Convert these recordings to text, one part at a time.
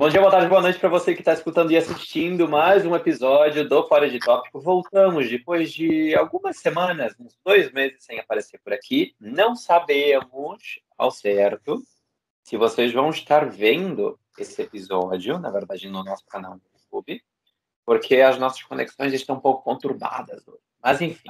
Bom dia, boa tarde, boa noite para você que está escutando e assistindo mais um episódio do Fora de Tópico. Voltamos depois de algumas semanas, uns dois meses sem aparecer por aqui. Não sabemos ao certo se vocês vão estar vendo esse episódio, na verdade, no nosso canal do YouTube, porque as nossas conexões estão um pouco conturbadas hoje. Mas, enfim.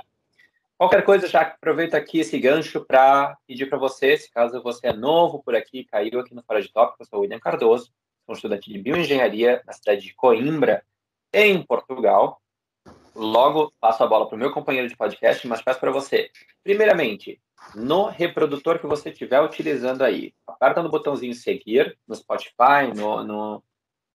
Qualquer coisa, já aproveito aqui esse gancho para pedir para você, se caso você é novo por aqui, caiu aqui no Fora de Tópico, eu sou o William Cardoso, sou estudante de bioengenharia na cidade de Coimbra, em Portugal. Logo passo a bola para o meu companheiro de podcast, mas peço para você, primeiramente, no reprodutor que você estiver utilizando aí, aperta no botãozinho seguir no Spotify, no, no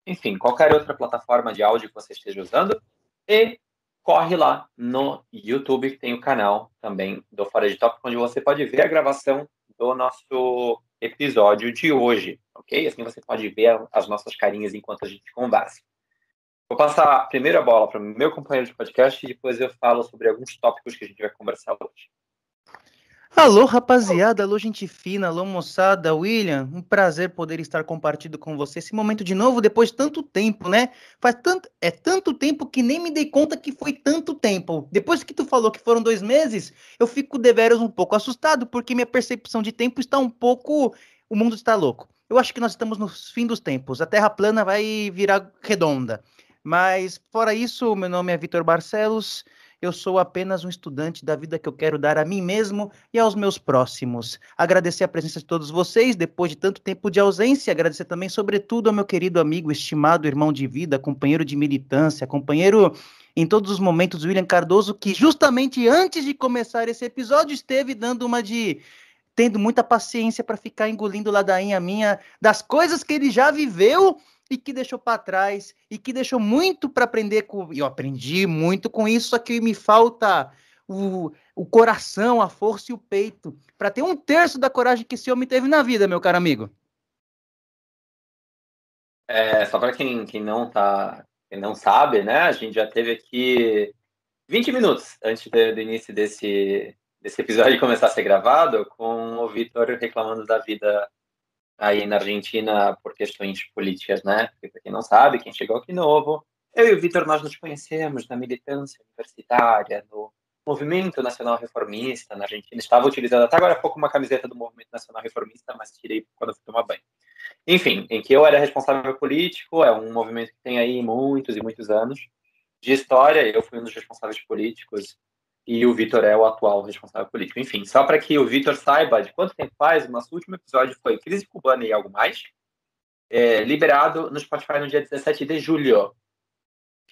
enfim, qualquer outra plataforma de áudio que você esteja usando e corre lá no YouTube, que tem o canal também do Fora de Tópico, onde você pode ver a gravação do nosso episódio de hoje, ok? Assim você pode ver as nossas carinhas enquanto a gente conversa. Vou passar a bola para o meu companheiro de podcast e depois eu falo sobre alguns tópicos que a gente vai conversar hoje. Alô, rapaziada, alô, gente fina, alô, moçada, William, um prazer poder estar compartilhando com você esse momento de novo depois de tanto tempo, né? Faz tanto, é tanto tempo que nem me dei conta que foi tanto tempo. Depois que tu falou que foram dois meses, eu fico deveras um pouco assustado, porque minha percepção de tempo está um pouco, o mundo está louco. Eu acho que nós estamos no fim dos tempos, a Terra plana vai virar redonda. Mas, fora isso, meu nome é Vitor Barcelos, eu sou apenas um estudante da vida que eu quero dar a mim mesmo e aos meus próximos. Agradecer a presença de todos vocês depois de tanto tempo de ausência. Agradecer também, sobretudo, ao meu querido amigo, estimado irmão de vida, companheiro de militância, companheiro em todos os momentos, William Cardoso, que justamente antes de começar esse episódio esteve dando uma de tendo muita paciência para ficar engolindo ladainha minha das coisas que ele já viveu e que deixou para trás e que deixou muito para aprender com. Eu aprendi muito com isso, só que me falta o, o coração, a força e o peito para ter um terço da coragem que esse homem teve na vida, meu caro amigo. É, só para quem, quem não tá, quem não sabe, né? A gente já teve aqui 20 minutos antes do, do início desse, desse episódio começar a ser gravado, com o Vitor reclamando da vida aí na Argentina por questões políticas, né? Porque, para quem não sabe, quem chegou aqui novo, eu e o Vitor, nós nos conhecemos na militância universitária, no Movimento Nacional Reformista na Argentina. Estava utilizando até agora há pouco uma camiseta do Movimento Nacional Reformista, mas tirei quando fui tomar banho. Enfim, em que eu era responsável político, é um movimento que tem aí muitos e muitos anos de história, eu fui um dos responsáveis políticos e o Vitor é o atual responsável político. Enfim, só para que o Vitor saiba de quanto tempo faz, o nosso último episódio foi Crise Cubana e Algo Mais, é, liberado no Spotify no dia 17 de julho.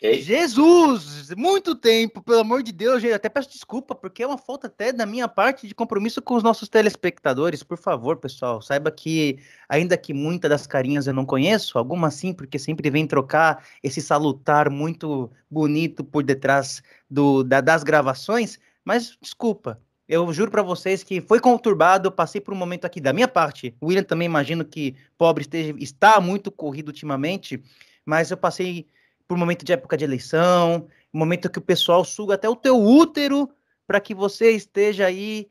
Okay. Jesus! Muito tempo, pelo amor de Deus, gente. Até peço desculpa, porque é uma falta até da minha parte de compromisso com os nossos telespectadores. Por favor, pessoal, saiba que, ainda que muitas das carinhas eu não conheço, algumas sim, porque sempre vem trocar esse salutar muito bonito por detrás do, da, das gravações. Mas desculpa, eu juro para vocês que foi conturbado, eu passei por um momento aqui da minha parte. O William também imagino que pobre esteja, está muito corrido ultimamente, mas eu passei por momento de época de eleição, momento que o pessoal suga até o teu útero para que você esteja aí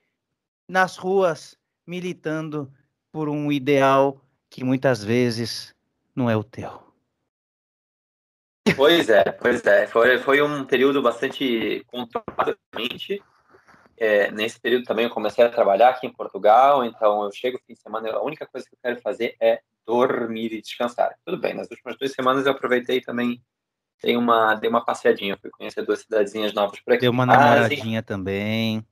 nas ruas militando por um ideal que muitas vezes não é o teu. Pois é, pois é. Foi, foi um período bastante conturbado é, nesse período também eu comecei a trabalhar aqui em Portugal, então eu chego fim de semana, a única coisa que eu quero fazer é dormir e descansar. Tudo bem, nas últimas duas semanas eu aproveitei também dei uma, dei uma passeadinha, fui conhecer duas cidadezinhas novas por aqui. Deu uma namoradinha ah, também.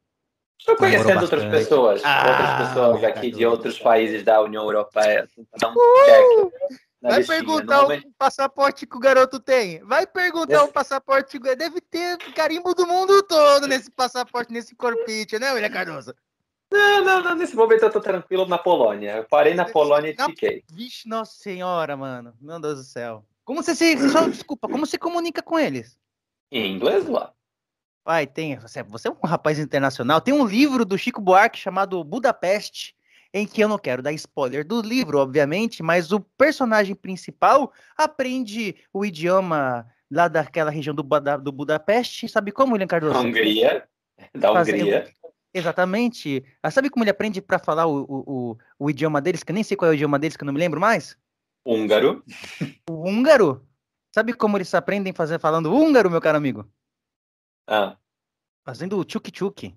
Estou conhecendo outras pessoas, ah, outras pessoas aqui de outros países da União Europeia, assim, um uh, Vai perguntar o passaporte que o garoto tem. Vai perguntar o passaporte. Deve ter carimbo do mundo todo nesse passaporte, nesse corpite, né, William Cardoso? Não, não, não, nesse momento eu tô tranquilo na Polônia. Eu parei na Polônia e fiquei. Vixe, nossa senhora, mano. Meu Deus do céu. Como você se. Só, desculpa, como você comunica com eles? Em inglês lá. Vai, tem. Você, você é um rapaz internacional. Tem um livro do Chico Buarque chamado Budapeste, em que eu não quero dar spoiler do livro, obviamente, mas o personagem principal aprende o idioma lá daquela região do, do Budapeste. Sabe como, William Cardoso? Hungria. Da Hungria. Exatamente. Ah, sabe como ele aprende para falar o, o, o, o, idioma deles? Que eu nem sei qual é o idioma deles, que eu não me lembro mais. Húngaro. O húngaro? Sabe como eles aprendem fazer falando húngaro, meu caro amigo? Ah, Fazendo tchuk-tchuk.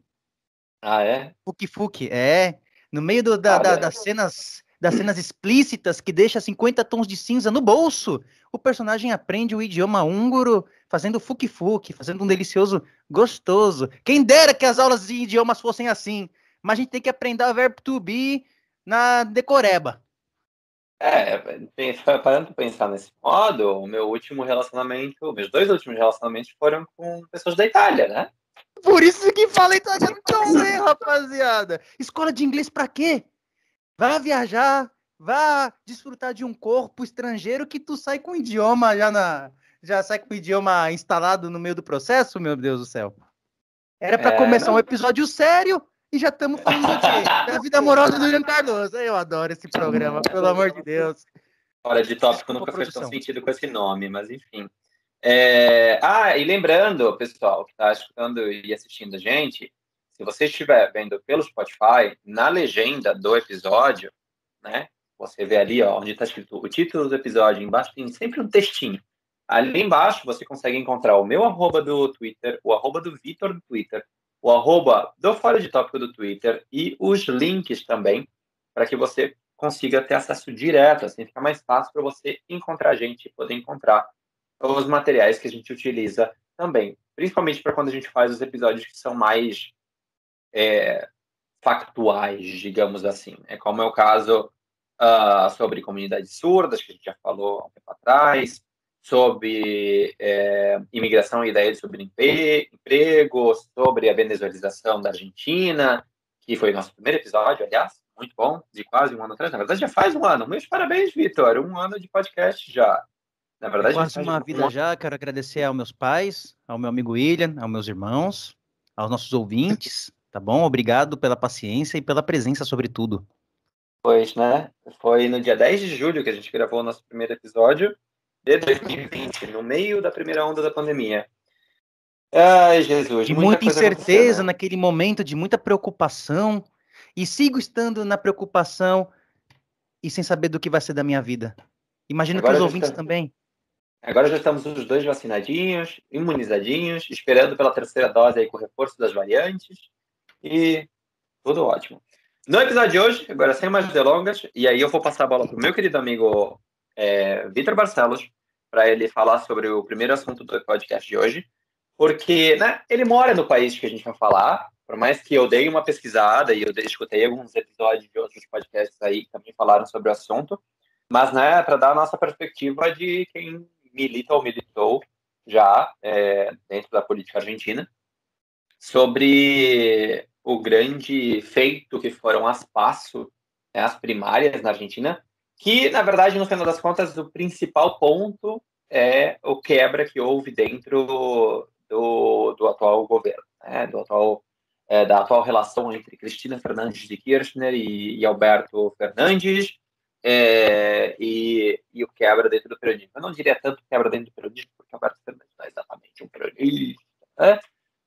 ah é? Fuki-fuki, é. No meio do- da- da- Olha. das cenas das cenas explícitas que deixa 50 tons de cinza no bolso, o personagem aprende o idioma húngaro fazendo fuki-fuki, fazendo um delicioso gostoso. Quem dera que as aulas de idiomas fossem assim, mas a gente tem que aprender o verbo to be na decoreba. É, parando pra pensar nesse modo, o meu último relacionamento, meus dois últimos relacionamentos foram com pessoas da Itália, né? Por isso que falei italiano também, rapaziada. Escola de inglês pra quê? Vá viajar, vá desfrutar de um corpo estrangeiro que tu sai com o idioma já na já sai com o idioma instalado no meio do processo, meu Deus do céu. Era pra É, começar não. um episódio sério e já estamos falando do quê? Da vida amorosa do Juliano Cardoso. Eu adoro esse programa, pelo amor de Deus. Fora de tópico nunca fez tão sentido com esse nome, mas enfim. É, Ah, e lembrando, pessoal, que está escutando e assistindo a gente, se você estiver vendo pelo Spotify, na legenda do episódio, né? Você vê ali, ó, onde está escrito o título do episódio, embaixo tem sempre um textinho. Ali embaixo você consegue encontrar o meu arroba do Twitter, o arroba do Vitor do Twitter, o arroba do Fora de Tópico do Twitter e os links também, para que você consiga ter acesso direto, assim fica mais fácil para você encontrar a gente e poder encontrar os materiais que a gente utiliza também, principalmente para quando a gente faz os episódios que são mais é, factuais, digamos assim, é como é o caso ah, sobre comunidades surdas, que a gente já falou há um tempo atrás, sobre é, imigração e ideias sobre emprego, sobre a venezuelização da Argentina, que foi nosso primeiro episódio, aliás, muito bom, de quase um ano atrás. Na verdade, já faz um ano. Meus parabéns, Vitor. Um ano de podcast já. Na verdade, Quase uma um vida já. Quero agradecer aos meus pais, ao meu amigo William, aos meus irmãos, aos nossos ouvintes, tá bom? Obrigado pela paciência e pela presença, sobretudo. Pois, né? Foi no dia 10 de julho que a gente gravou o nosso primeiro episódio de 2020, no meio da primeira onda da pandemia. Ai, Jesus. De muita muita incerteza né? naquele momento, de muita preocupação, e sigo estando na preocupação e sem saber do que vai ser da minha vida. Imagino Agora que os ouvintes está- também. Agora já estamos os dois vacinadinhos, imunizadinhos, esperando pela terceira dose aí com o reforço das variantes. E tudo ótimo. No episódio de hoje, agora sem mais delongas, e aí eu vou passar a bola para o meu querido amigo é, Vitor Barcelos, para ele falar sobre o primeiro assunto do podcast de hoje, porque né, ele mora no país que a gente vai falar, por mais que eu dei uma pesquisada e eu escutei alguns episódios de outros podcasts aí que também falaram sobre o assunto, mas né, para dar a nossa perspectiva de quem milita ou militou já é, dentro da política argentina, sobre o grande feito que foram as PASSO, né, as primárias na Argentina, que, na verdade, no final das contas, o principal ponto é o quebra que houve dentro do, do atual governo, né, do atual, é, da atual relação entre Cristina Fernandes de Kirchner e, e Alberto Fernandes, é, e, e o quebra dentro do peronismo. Eu não diria tanto quebra dentro do peronismo, porque Alberto Fernandes não é exatamente um peronista, né?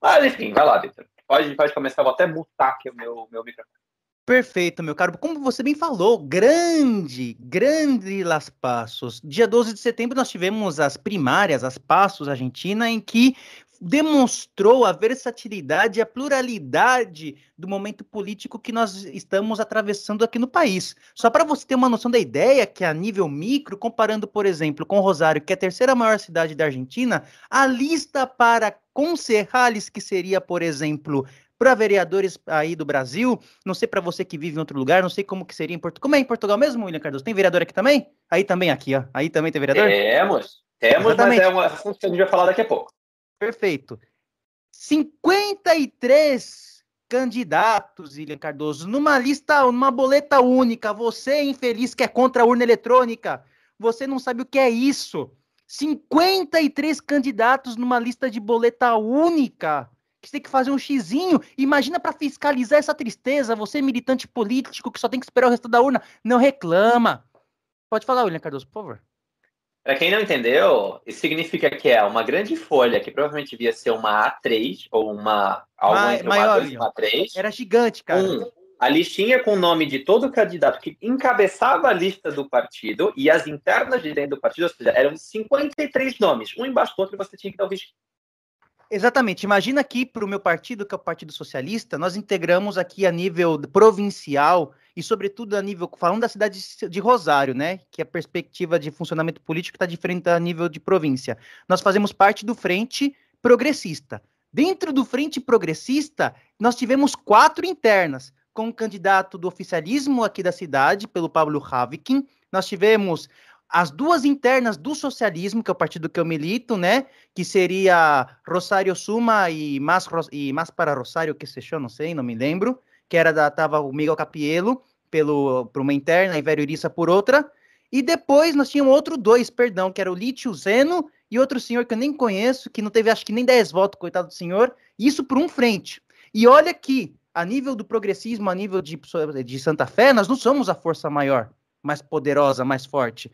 Mas, enfim, vai lá, Vitor. Pode, pode começar, vou até mutar aqui o meu, meu microfone. Perfeito, meu caro. Como você bem falou, grande, grande Las Passos. Dia 12 de setembro nós tivemos as primárias, as Passos Argentina, em que demonstrou a versatilidade a pluralidade do momento político que nós estamos atravessando aqui no país. Só para você ter uma noção da ideia, que a nível micro, comparando, por exemplo, com Rosário, que é a terceira maior cidade da Argentina, a lista para concejales, que seria, por exemplo, para vereadores aí do Brasil, não sei para você que vive em outro lugar, não sei como que seria em Portugal. Como é em Portugal mesmo, William Cardoso? Tem vereador aqui também? Aí também aqui, ó. Aí também tem vereador? Temos, temos, Exatamente. mas é um assunto que a gente vai falar daqui a pouco. Perfeito. 53 candidatos, William Cardoso, numa lista, numa boleta única. Você, infeliz, que é contra a urna eletrônica, você não sabe o que é isso. 53 candidatos numa lista de boleta única. Que você tem que fazer um xizinho. Imagina para fiscalizar essa tristeza. Você, militante político, que só tem que esperar o resto da urna. Não reclama. Pode falar, William Cardoso, por favor. Para quem não entendeu, isso significa que é uma grande folha que provavelmente devia ser uma A3 ou uma algo Ma- entre maior, uma A2 e uma A3, Era gigante, cara. um, a listinha com o nome de todo candidato que encabeçava a lista do partido e as internas de dentro do partido, ou seja, eram 53 nomes, um embaixo do outro, e você tinha que dar o. Exatamente. Imagina aqui para o meu partido, que é o Partido Socialista, nós integramos aqui a nível provincial e, sobretudo, a nível, falando da cidade de Rosário, né? Que a perspectiva de funcionamento político está diferente a nível de província. Nós fazemos parte do Frente Progressista. Dentro do Frente Progressista, nós tivemos quatro internas, com o candidato do oficialismo aqui da cidade, pelo Pablo Havikin. Nós tivemos as duas internas do socialismo, que é o partido que eu milito, né? Que seria Rosário Suma e Mais, e mais para Rosário, que se chama, não sei, não me lembro. Que era da, tava o Miguel Capielo, pelo, por uma interna, e Velho Irissa por outra. E depois nós tínhamos outro dois, perdão, que era o Lítio Zeno e outro senhor que eu nem conheço, que não teve acho que nem 10 votos, coitado do senhor. Isso por um frente. E olha que, a nível do progressismo, a nível de, de Santa Fé, nós não somos a força maior, mais poderosa, mais forte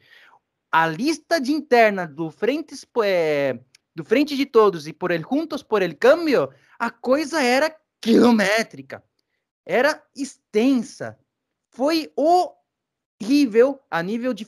a lista de interna do Frente, é, do Frente de Todos e por ele Juntos por el Cambio, a coisa era quilométrica, era extensa, foi horrível a nível de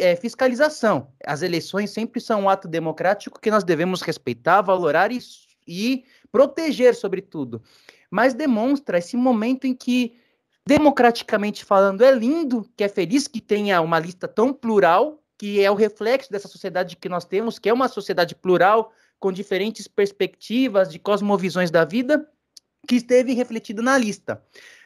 é, fiscalização. As eleições sempre são um ato democrático que nós devemos respeitar, valorar e, e proteger, sobretudo. Mas demonstra esse momento em que democraticamente falando, é lindo, que é feliz que tenha uma lista tão plural, que é o reflexo dessa sociedade que nós temos, que é uma sociedade plural, com diferentes perspectivas de cosmovisões da vida, que esteve refletido na lista.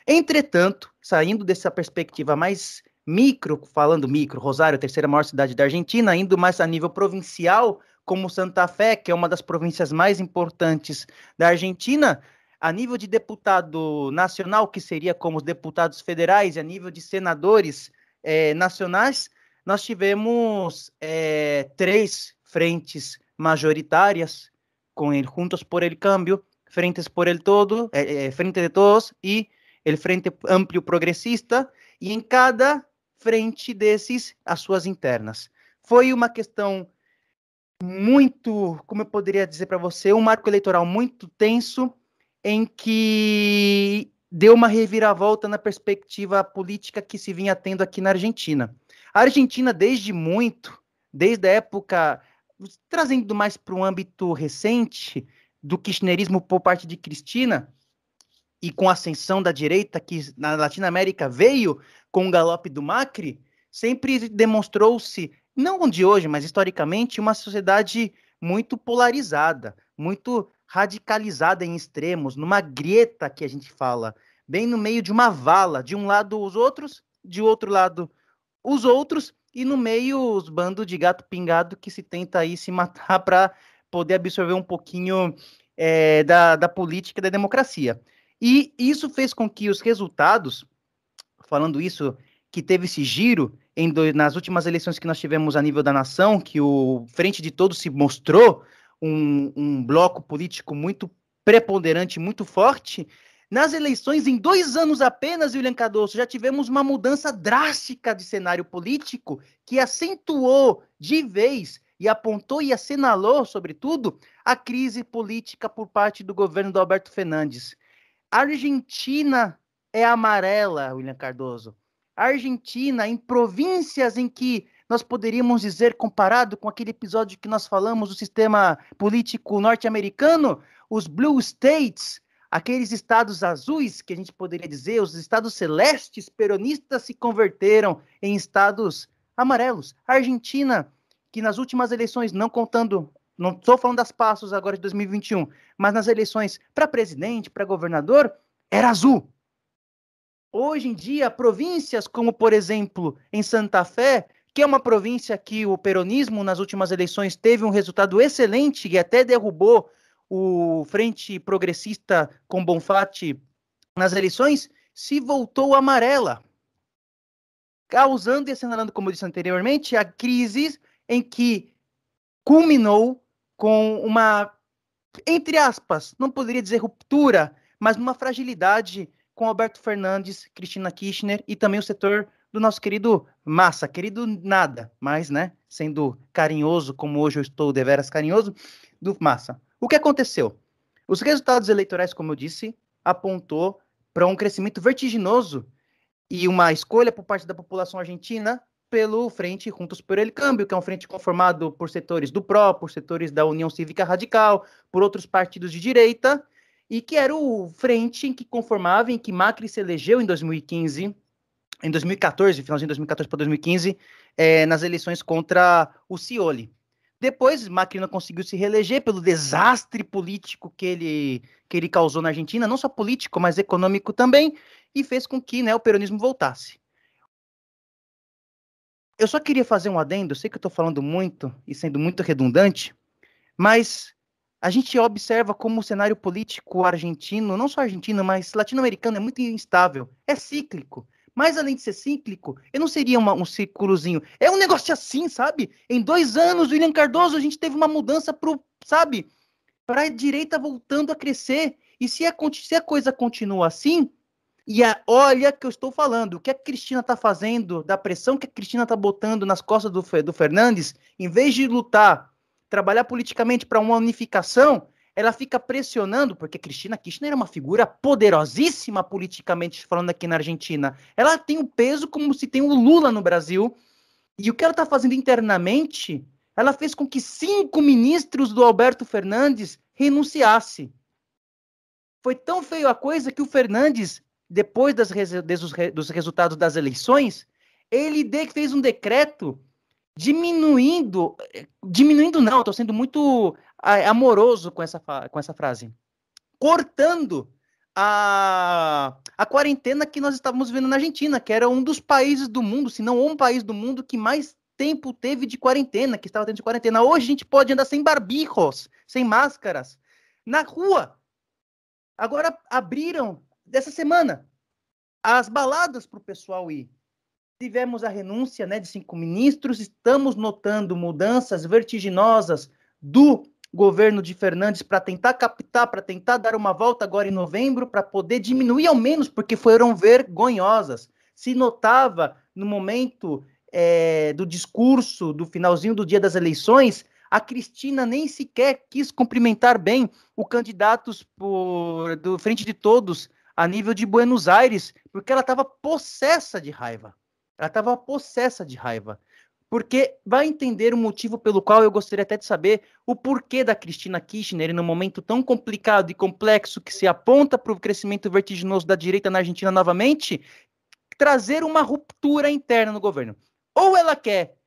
Entretanto, saindo dessa perspectiva mais micro, falando micro, Rosário, terceira maior cidade da Argentina, indo mais a nível provincial, como Santa Fé, que é uma das províncias mais importantes da Argentina, a nível de deputado nacional, que seria como os deputados federais, e a nível de senadores eh, nacionais, nós tivemos é, três frentes majoritárias com ele Juntos por el Cambio, Frentes por el Todo, é, é, Frente de Todos e el Frente Amplio Progressista, e em cada frente desses as suas internas. Foi uma questão muito, como eu poderia dizer para você, um marco eleitoral muito tenso, em que deu uma reviravolta na perspectiva política que se vinha tendo aqui na Argentina. A Argentina, desde muito, desde a época, trazendo mais para um âmbito recente, do kirchnerismo por parte de Cristina, e com a ascensão da direita que na Latinoamérica veio com o galope do Macri, sempre demonstrou-se, não de hoje, mas historicamente, uma sociedade muito polarizada, muito radicalizada em extremos, numa grieta que a gente fala, bem no meio de uma vala, de um lado os outros, de outro lado os outros, e no meio os bandos de gato pingado que se tenta aí se matar para poder absorver um pouquinho é, da, da política da democracia. E isso fez com que os resultados, falando isso, que teve esse giro em nas últimas eleições que nós tivemos a nível da nação, que o Frente de Todos se mostrou um, um bloco político muito preponderante, muito forte, nas eleições, em dois anos apenas, William Cardoso, já tivemos uma mudança drástica de cenário político que acentuou de vez e apontou e assinalou, sobretudo, a crise política por parte do governo do Alberto Fernandes. A Argentina é amarela, William Cardoso. A Argentina, em províncias em que nós poderíamos dizer, comparado com aquele episódio que nós falamos do sistema político norte-americano, os Blue States, Aqueles estados azuis, que a gente poderia dizer, os estados celestes peronistas se converteram em estados amarelos. A Argentina, que nas últimas eleições, não contando, não estou falando das passos agora de 2021, mas nas eleições para presidente, para governador, era azul. Hoje em dia, províncias como, por exemplo, em Santa Fé, que é uma província que o peronismo nas últimas eleições teve um resultado excelente e até derrubou o Frente Progressista com Bonfatti nas eleições se voltou amarela, causando e assinalando, como eu disse anteriormente, a crise em que culminou com uma, entre aspas, não poderia dizer ruptura, mas uma fragilidade com Alberto Fernandes, Cristina Kirchner e também o setor do nosso querido Massa, querido nada, mas, né, sendo carinhoso, como hoje eu estou deveras carinhoso, do Massa. O que aconteceu? Os resultados eleitorais, como eu disse, apontou para um crescimento vertiginoso e uma escolha por parte da população argentina pelo Frente Juntos por el Câmbio, que é um frente conformado por setores do PRO, por setores da União Cívica Radical, por outros partidos de direita, e que era o frente em que conformava, em que Macri se elegeu em 2015, em 2014, finalzinho de 2014 para 2015, é, nas eleições contra o Cioli. Depois, Macri não conseguiu se reeleger pelo desastre político que ele, que ele causou na Argentina, não só político, mas econômico também, e fez com que né, o peronismo voltasse. Eu só queria fazer um adendo, sei que eu estou falando muito e sendo muito redundante, mas a gente observa como o cenário político argentino, não só argentino, mas latino-americano, é muito instável, é cíclico. Mas além de ser cíclico, eu não seria uma, um círculozinho. É um negócio assim, sabe? Em dois anos, William Cardoso, a gente teve uma mudança pro, sabe? Para a direita voltando a crescer. E se a, se a coisa continua assim, e a, olha que eu estou falando, o que a Cristina está fazendo, da pressão que a Cristina está botando nas costas do, do Fernandes, em vez de lutar, trabalhar politicamente para uma unificação, ela fica pressionando, porque Cristina Kirchner é uma figura poderosíssima politicamente falando aqui na Argentina. Ela tem um peso como se tem o um Lula no Brasil. E o que ela está fazendo internamente, ela fez com que cinco ministros do Alberto Fernandes renunciassem. Foi tão feio a coisa que o Fernandes, depois das, dos resultados das eleições, ele fez um decreto diminuindo, diminuindo não, estou sendo muito amoroso com essa, com essa frase, cortando a, a quarentena que nós estávamos vendo na Argentina, que era um dos países do mundo, se não um país do mundo que mais tempo teve de quarentena, que estava tendo de quarentena. Hoje a gente pode andar sem barbijos, sem máscaras, na rua. Agora abriram, dessa semana, as baladas para o pessoal ir tivemos a renúncia né, de cinco ministros, estamos notando mudanças vertiginosas do governo de Fernandes para tentar captar, para tentar dar uma volta agora em novembro, para poder diminuir ao menos, porque foram vergonhosas. Se notava no momento é, do discurso, do finalzinho do dia das eleições, a Cristina nem sequer quis cumprimentar bem o candidatos por, do Frente de Todos a nível de Buenos Aires, porque ela estava possessa de raiva. Ela estava possessa de raiva. Porque vai entender o motivo pelo qual eu gostaria até de saber o porquê da Cristina Kirchner, num momento tão complicado e complexo que se aponta para o crescimento vertiginoso da direita na Argentina novamente, trazer uma ruptura interna no governo. Ou ela quer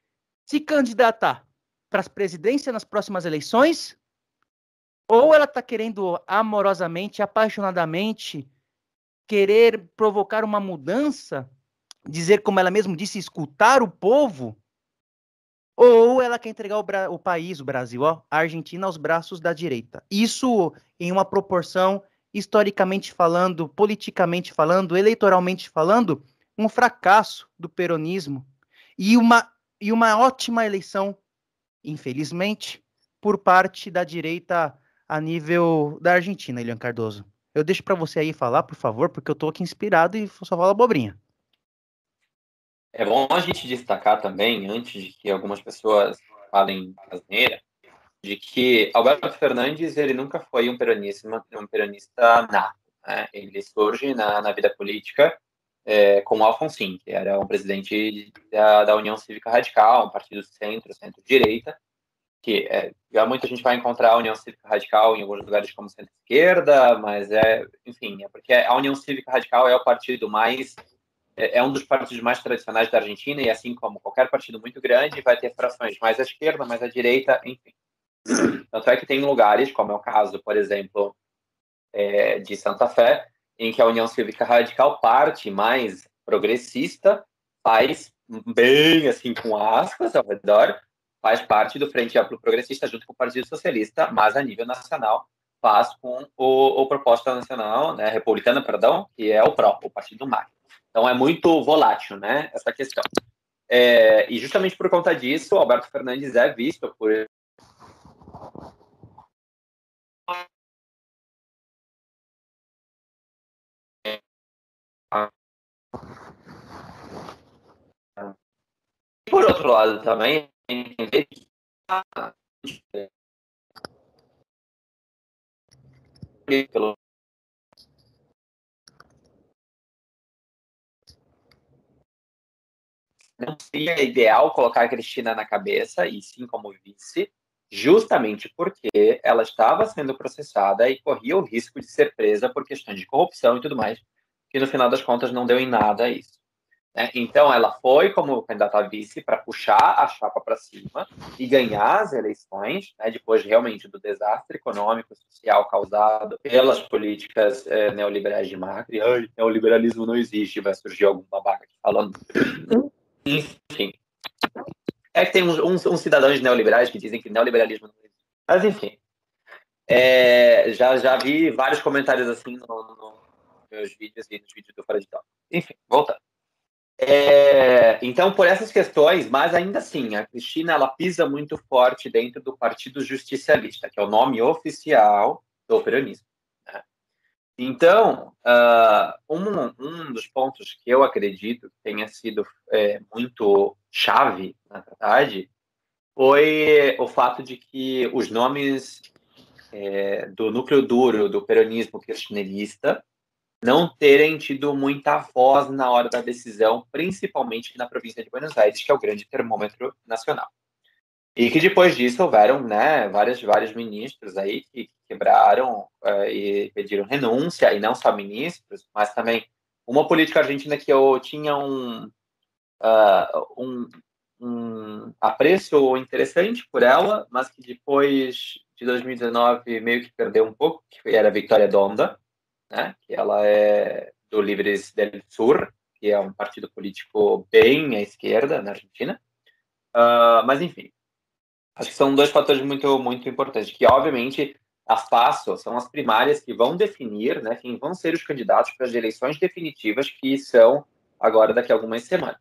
se candidatar para as presidências nas próximas eleições, ou ela está querendo amorosamente, apaixonadamente, querer provocar uma mudança dizer, como ela mesmo disse, escutar o povo, ou ela quer entregar o, o, país, o Brasil, ó, a Argentina aos braços da direita. Isso em uma proporção, historicamente falando, politicamente falando, eleitoralmente falando, um fracasso do peronismo e uma, e uma ótima eleição, infelizmente, por parte da direita a nível da Argentina, Elian Cardoso. Eu deixo para você aí falar, por favor, porque eu estou aqui inspirado e só falo abobrinha. É bom a gente destacar também, antes de que algumas pessoas falem asneira, de que Alberto Fernandes ele nunca foi um peronista, um peronista nato. Né? Ele surge na, na vida política é, com Alfonsin, que era um presidente da, da União Cívica Radical, um partido centro, centro-direita, que é, já muita gente vai encontrar a União Cívica Radical em alguns lugares como centro-esquerda, mas é, enfim, é porque a União Cívica Radical é o partido mais é, é um dos partidos mais tradicionais da Argentina e assim como qualquer partido muito grande vai ter frações mais à esquerda, mais à direita, enfim. Tanto é que tem lugares, como é o caso, por exemplo, é, de Santa Fé, em que a União Cívica Radical, parte mais progressista, faz bem assim com aspas ao redor, faz parte do Frente Amplo Progressista junto com o Partido Socialista, mas a nível nacional faz com o, o Proposta Nacional, né, Republicana, perdão, que é o PRO, o Partido MAC. Então é muito volátil, né, essa questão. É, e justamente por conta disso, o Alberto Fernandes é visto por Por outro lado, também pelo não seria ideal colocar a Cristina na cabeça, e sim como vice, justamente porque ela estava sendo processada e corria o risco de ser presa por questões de corrupção e tudo mais, que no final das contas não deu em nada isso. Né? Então, ela foi como candidata a vice para puxar a chapa para cima e ganhar as eleições, né? depois realmente do desastre econômico e social causado pelas políticas é, neoliberais de Macri. Ai, neoliberalismo não existe, vai surgir algum babaca falando. Enfim. É que tem uns, uns, uns cidadãos neoliberais que dizem que neoliberalismo não existe. Mas, enfim. É, já, já vi vários comentários assim nos no meus vídeos e nos vídeos do Fora de Top. Enfim, voltando. É, então, por essas questões, mas ainda assim, a Cristina ela pisa muito forte dentro do Partido Justicialista, que é o nome oficial do peronismo. Então, uh, um, um dos pontos que eu acredito que tenha sido é, muito chave, na verdade, foi o fato de que os nomes é, do núcleo duro do peronismo kirchnerista não terem tido muita voz na hora da decisão, principalmente na província de Buenos Aires, que é o grande termômetro nacional. E que depois disso houveram né, vários, vários ministros aí que quebraram uh, e pediram renúncia, e não só ministros, mas também uma política argentina que eu tinha um, uh, um, um apreço interessante por ela, mas que depois de 2019 meio que perdeu um pouco, que era a Vitória Donda, né? que ela é do Livres del Sur, que é um partido político bem à esquerda na Argentina. Uh, mas, enfim, acho que são dois fatores muito, muito importantes, que, obviamente, as PASSO são as primárias que vão definir né, quem vão ser os candidatos para as eleições definitivas, que são agora daqui a algumas semanas.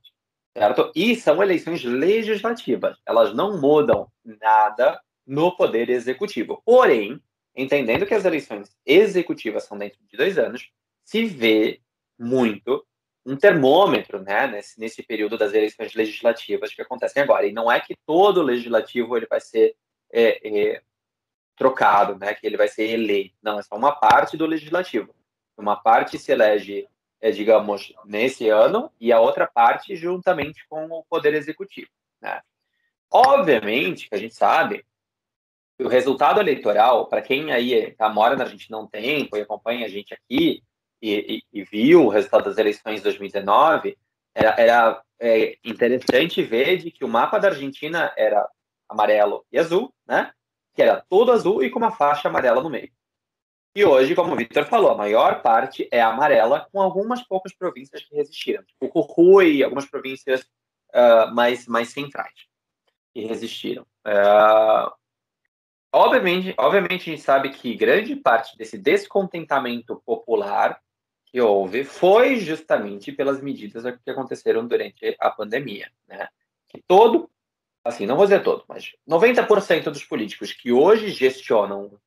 Certo? E são eleições legislativas. Elas não mudam nada no poder executivo. Porém, entendendo que as eleições executivas são dentro de dois anos, se vê muito um termômetro né, nesse, nesse período das eleições legislativas que acontecem agora. E não é que todo legislativo ele vai ser é, é, trocado, né, que ele vai ser eleito. Não, é só uma parte do legislativo. Uma parte se elege, é, digamos, nesse ano, e a outra parte juntamente com o Poder Executivo. Né? Obviamente que a gente sabe o resultado eleitoral, para quem aí tá, mora na Argentina não tem, foi acompanha a gente aqui e, e, viu o resultado das eleições de 2019, era, era é, interessante ver de que o mapa da Argentina era amarelo e azul, né? Que era todo azul e com uma faixa amarela no meio. E hoje, como o Victor falou, a maior parte é amarela, com algumas poucas províncias que resistiram. Tipo Jujuy, algumas províncias uh, mais, mais centrais que resistiram. Uh, Obviamente, obviamente, a gente sabe que grande parte desse descontentamento popular que houve foi justamente pelas medidas que aconteceram durante a pandemia, né? Que todo, assim, não vou dizer todo, mas 90% dos políticos que hoje gestionam o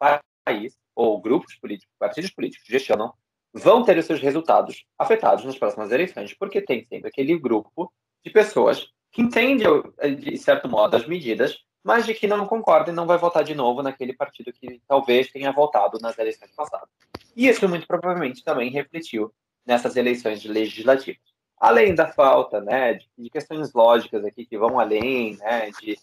país, ou grupos políticos, partidos políticos gestionam, vão ter os seus resultados afetados nas próximas eleições, porque tem sempre aquele grupo de pessoas que entende, de certo modo, as medidas mas de que não concorda e não vai votar de novo naquele partido que talvez tenha votado nas eleições passadas. E isso muito provavelmente também refletiu nessas eleições legislativas. Além da falta né, de, questões lógicas aqui que vão além né, de,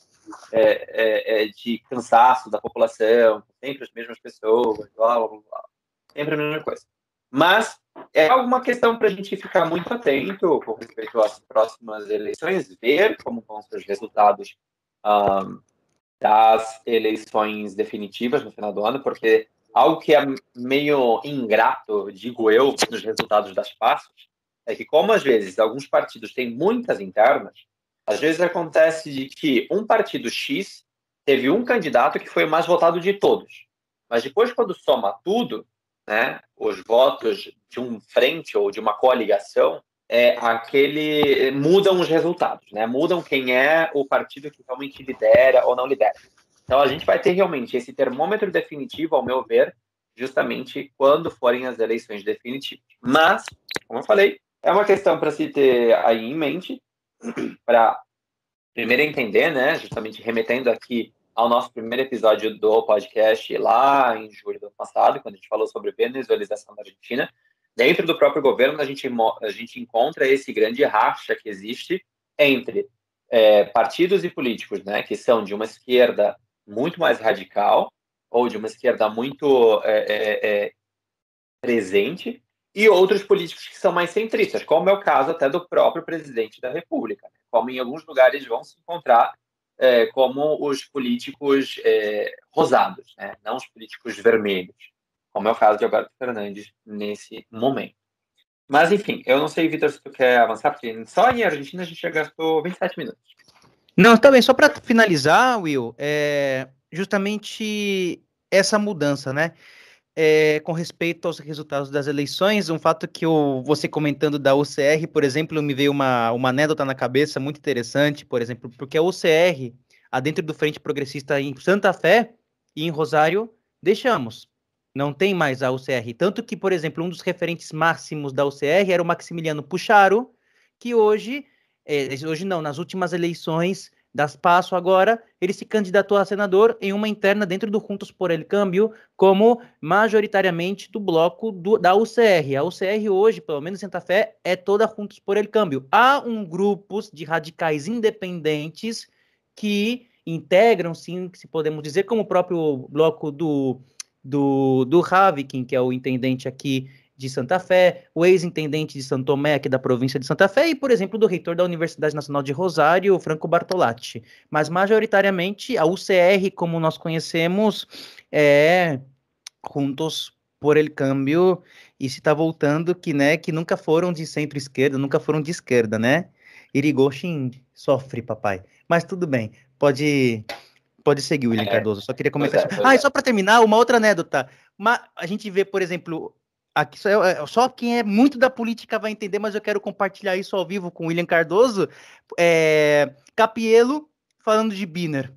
é, é, é, de cansaço da população, sempre as mesmas pessoas, blá, blá, blá, sempre a mesma coisa. Mas é alguma questão para a gente ficar muito atento com respeito às próximas eleições, ver como vão ser os resultados um, das eleições definitivas no final do ano, porque algo que é meio ingrato, digo eu, nos resultados das passos, é que como às vezes alguns partidos têm muitas internas, às vezes acontece de que um partido X teve um candidato que foi o mais votado de todos. Mas depois, quando soma tudo, né, os votos de um frente ou de uma coligação, é aquele mudam os resultados, né? Mudam quem é o partido que realmente lidera ou não lidera. Então a gente vai ter realmente esse termômetro definitivo, ao meu ver, justamente quando forem as eleições definitivas. Mas, como eu falei, é uma questão para se ter aí em mente, para primeiro entender, né? Justamente remetendo aqui ao nosso primeiro episódio do podcast lá em julho do ano passado, quando a gente falou sobre venezuelização da Argentina dentro do próprio governo a gente, a gente encontra esse grande racha que existe entre é, partidos e políticos né, que são de uma esquerda muito mais radical ou de uma esquerda muito é, é, é presente e outros políticos que são mais centristas, como é o caso até do próprio presidente da República, né? como em alguns lugares vão se encontrar é, como os políticos é, rosados, né? não os políticos vermelhos, como é o caso de Alberto Fernandes nesse momento. Mas, enfim, eu não sei, Vitor, se tu quer avançar, porque só em Argentina a gente já gastou 27 minutos. Não, tá bem. Só para finalizar, Will, é justamente essa mudança, né? É, com respeito aos resultados das eleições, um fato que eu, você comentando da UCR, por exemplo, me veio uma, uma anedota na cabeça muito interessante, por exemplo, porque a UCR, dentro do Frente Progressista em Santa Fé e em Rosário, deixamos. Não tem mais a UCR. Tanto que, por exemplo, um dos referentes máximos da UCR era o Maximiliano Pucharo, que hoje, é, hoje não, nas últimas eleições das Passo agora, ele se candidatou a senador em uma interna dentro do Juntos por El Câmbio, como majoritariamente do bloco do, da UCR. A UCR hoje, pelo menos em Santa Fé, é toda Juntos por El Câmbio. Há um grupos de radicais independentes que integram, sim, se podemos dizer, como o próprio bloco do do, do Havikin, que é o intendente aqui de Santa Fé, o ex-intendente de Santo Tomé, aqui da província de Santa Fé, e, por exemplo, do reitor da Universidade Nacional de Rosário, Franco Bartolatti. Mas, majoritariamente, a UCR, como nós conhecemos, é Juntos por el Câmbio, e se está voltando que, né, que nunca foram de centro-esquerda, nunca foram de esquerda, né? Irigoshin sofre, papai. Mas tudo bem, pode Pode seguir, William é, Cardoso. Só queria comentar. É, ah, é. e só para terminar, uma outra anedota. Uma, a gente vê, por exemplo, aqui só, é, só, quem é muito da política vai entender, mas eu quero compartilhar isso ao vivo com o William Cardoso. É, Capielo falando de Biner.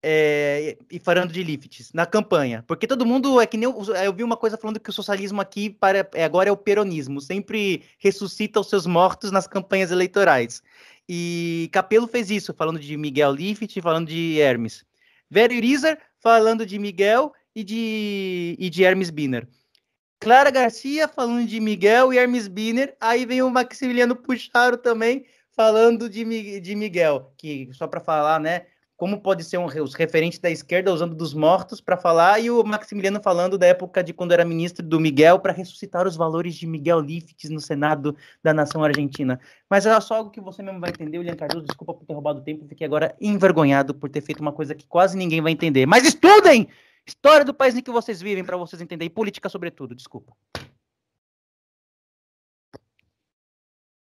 É, e falando de lifts na campanha, porque todo mundo é que nem eu, eu, vi uma coisa falando que o socialismo aqui para, é, agora é o peronismo, sempre ressuscita os seus mortos nas campanhas eleitorais. E Capelo fez isso, falando de Miguel Lift, falando de Hermes. Vério Irizar falando de Miguel e de, e de Hermes Biner. Clara Garcia falando de Miguel e Hermes Biner. Aí vem o Maximiliano Puxaro também falando de, de Miguel, que só para falar, né? Como pode ser um, os referentes da esquerda usando dos mortos para falar, e o Maximiliano falando da época de quando era ministro do Miguel para ressuscitar os valores de Miguel Lifts no Senado da nação argentina. Mas é só algo que você mesmo vai entender, William Cardoso, desculpa por ter roubado o tempo, fiquei agora envergonhado por ter feito uma coisa que quase ninguém vai entender. Mas estudem! História do país em que vocês vivem para vocês entenderem, e política sobretudo, desculpa.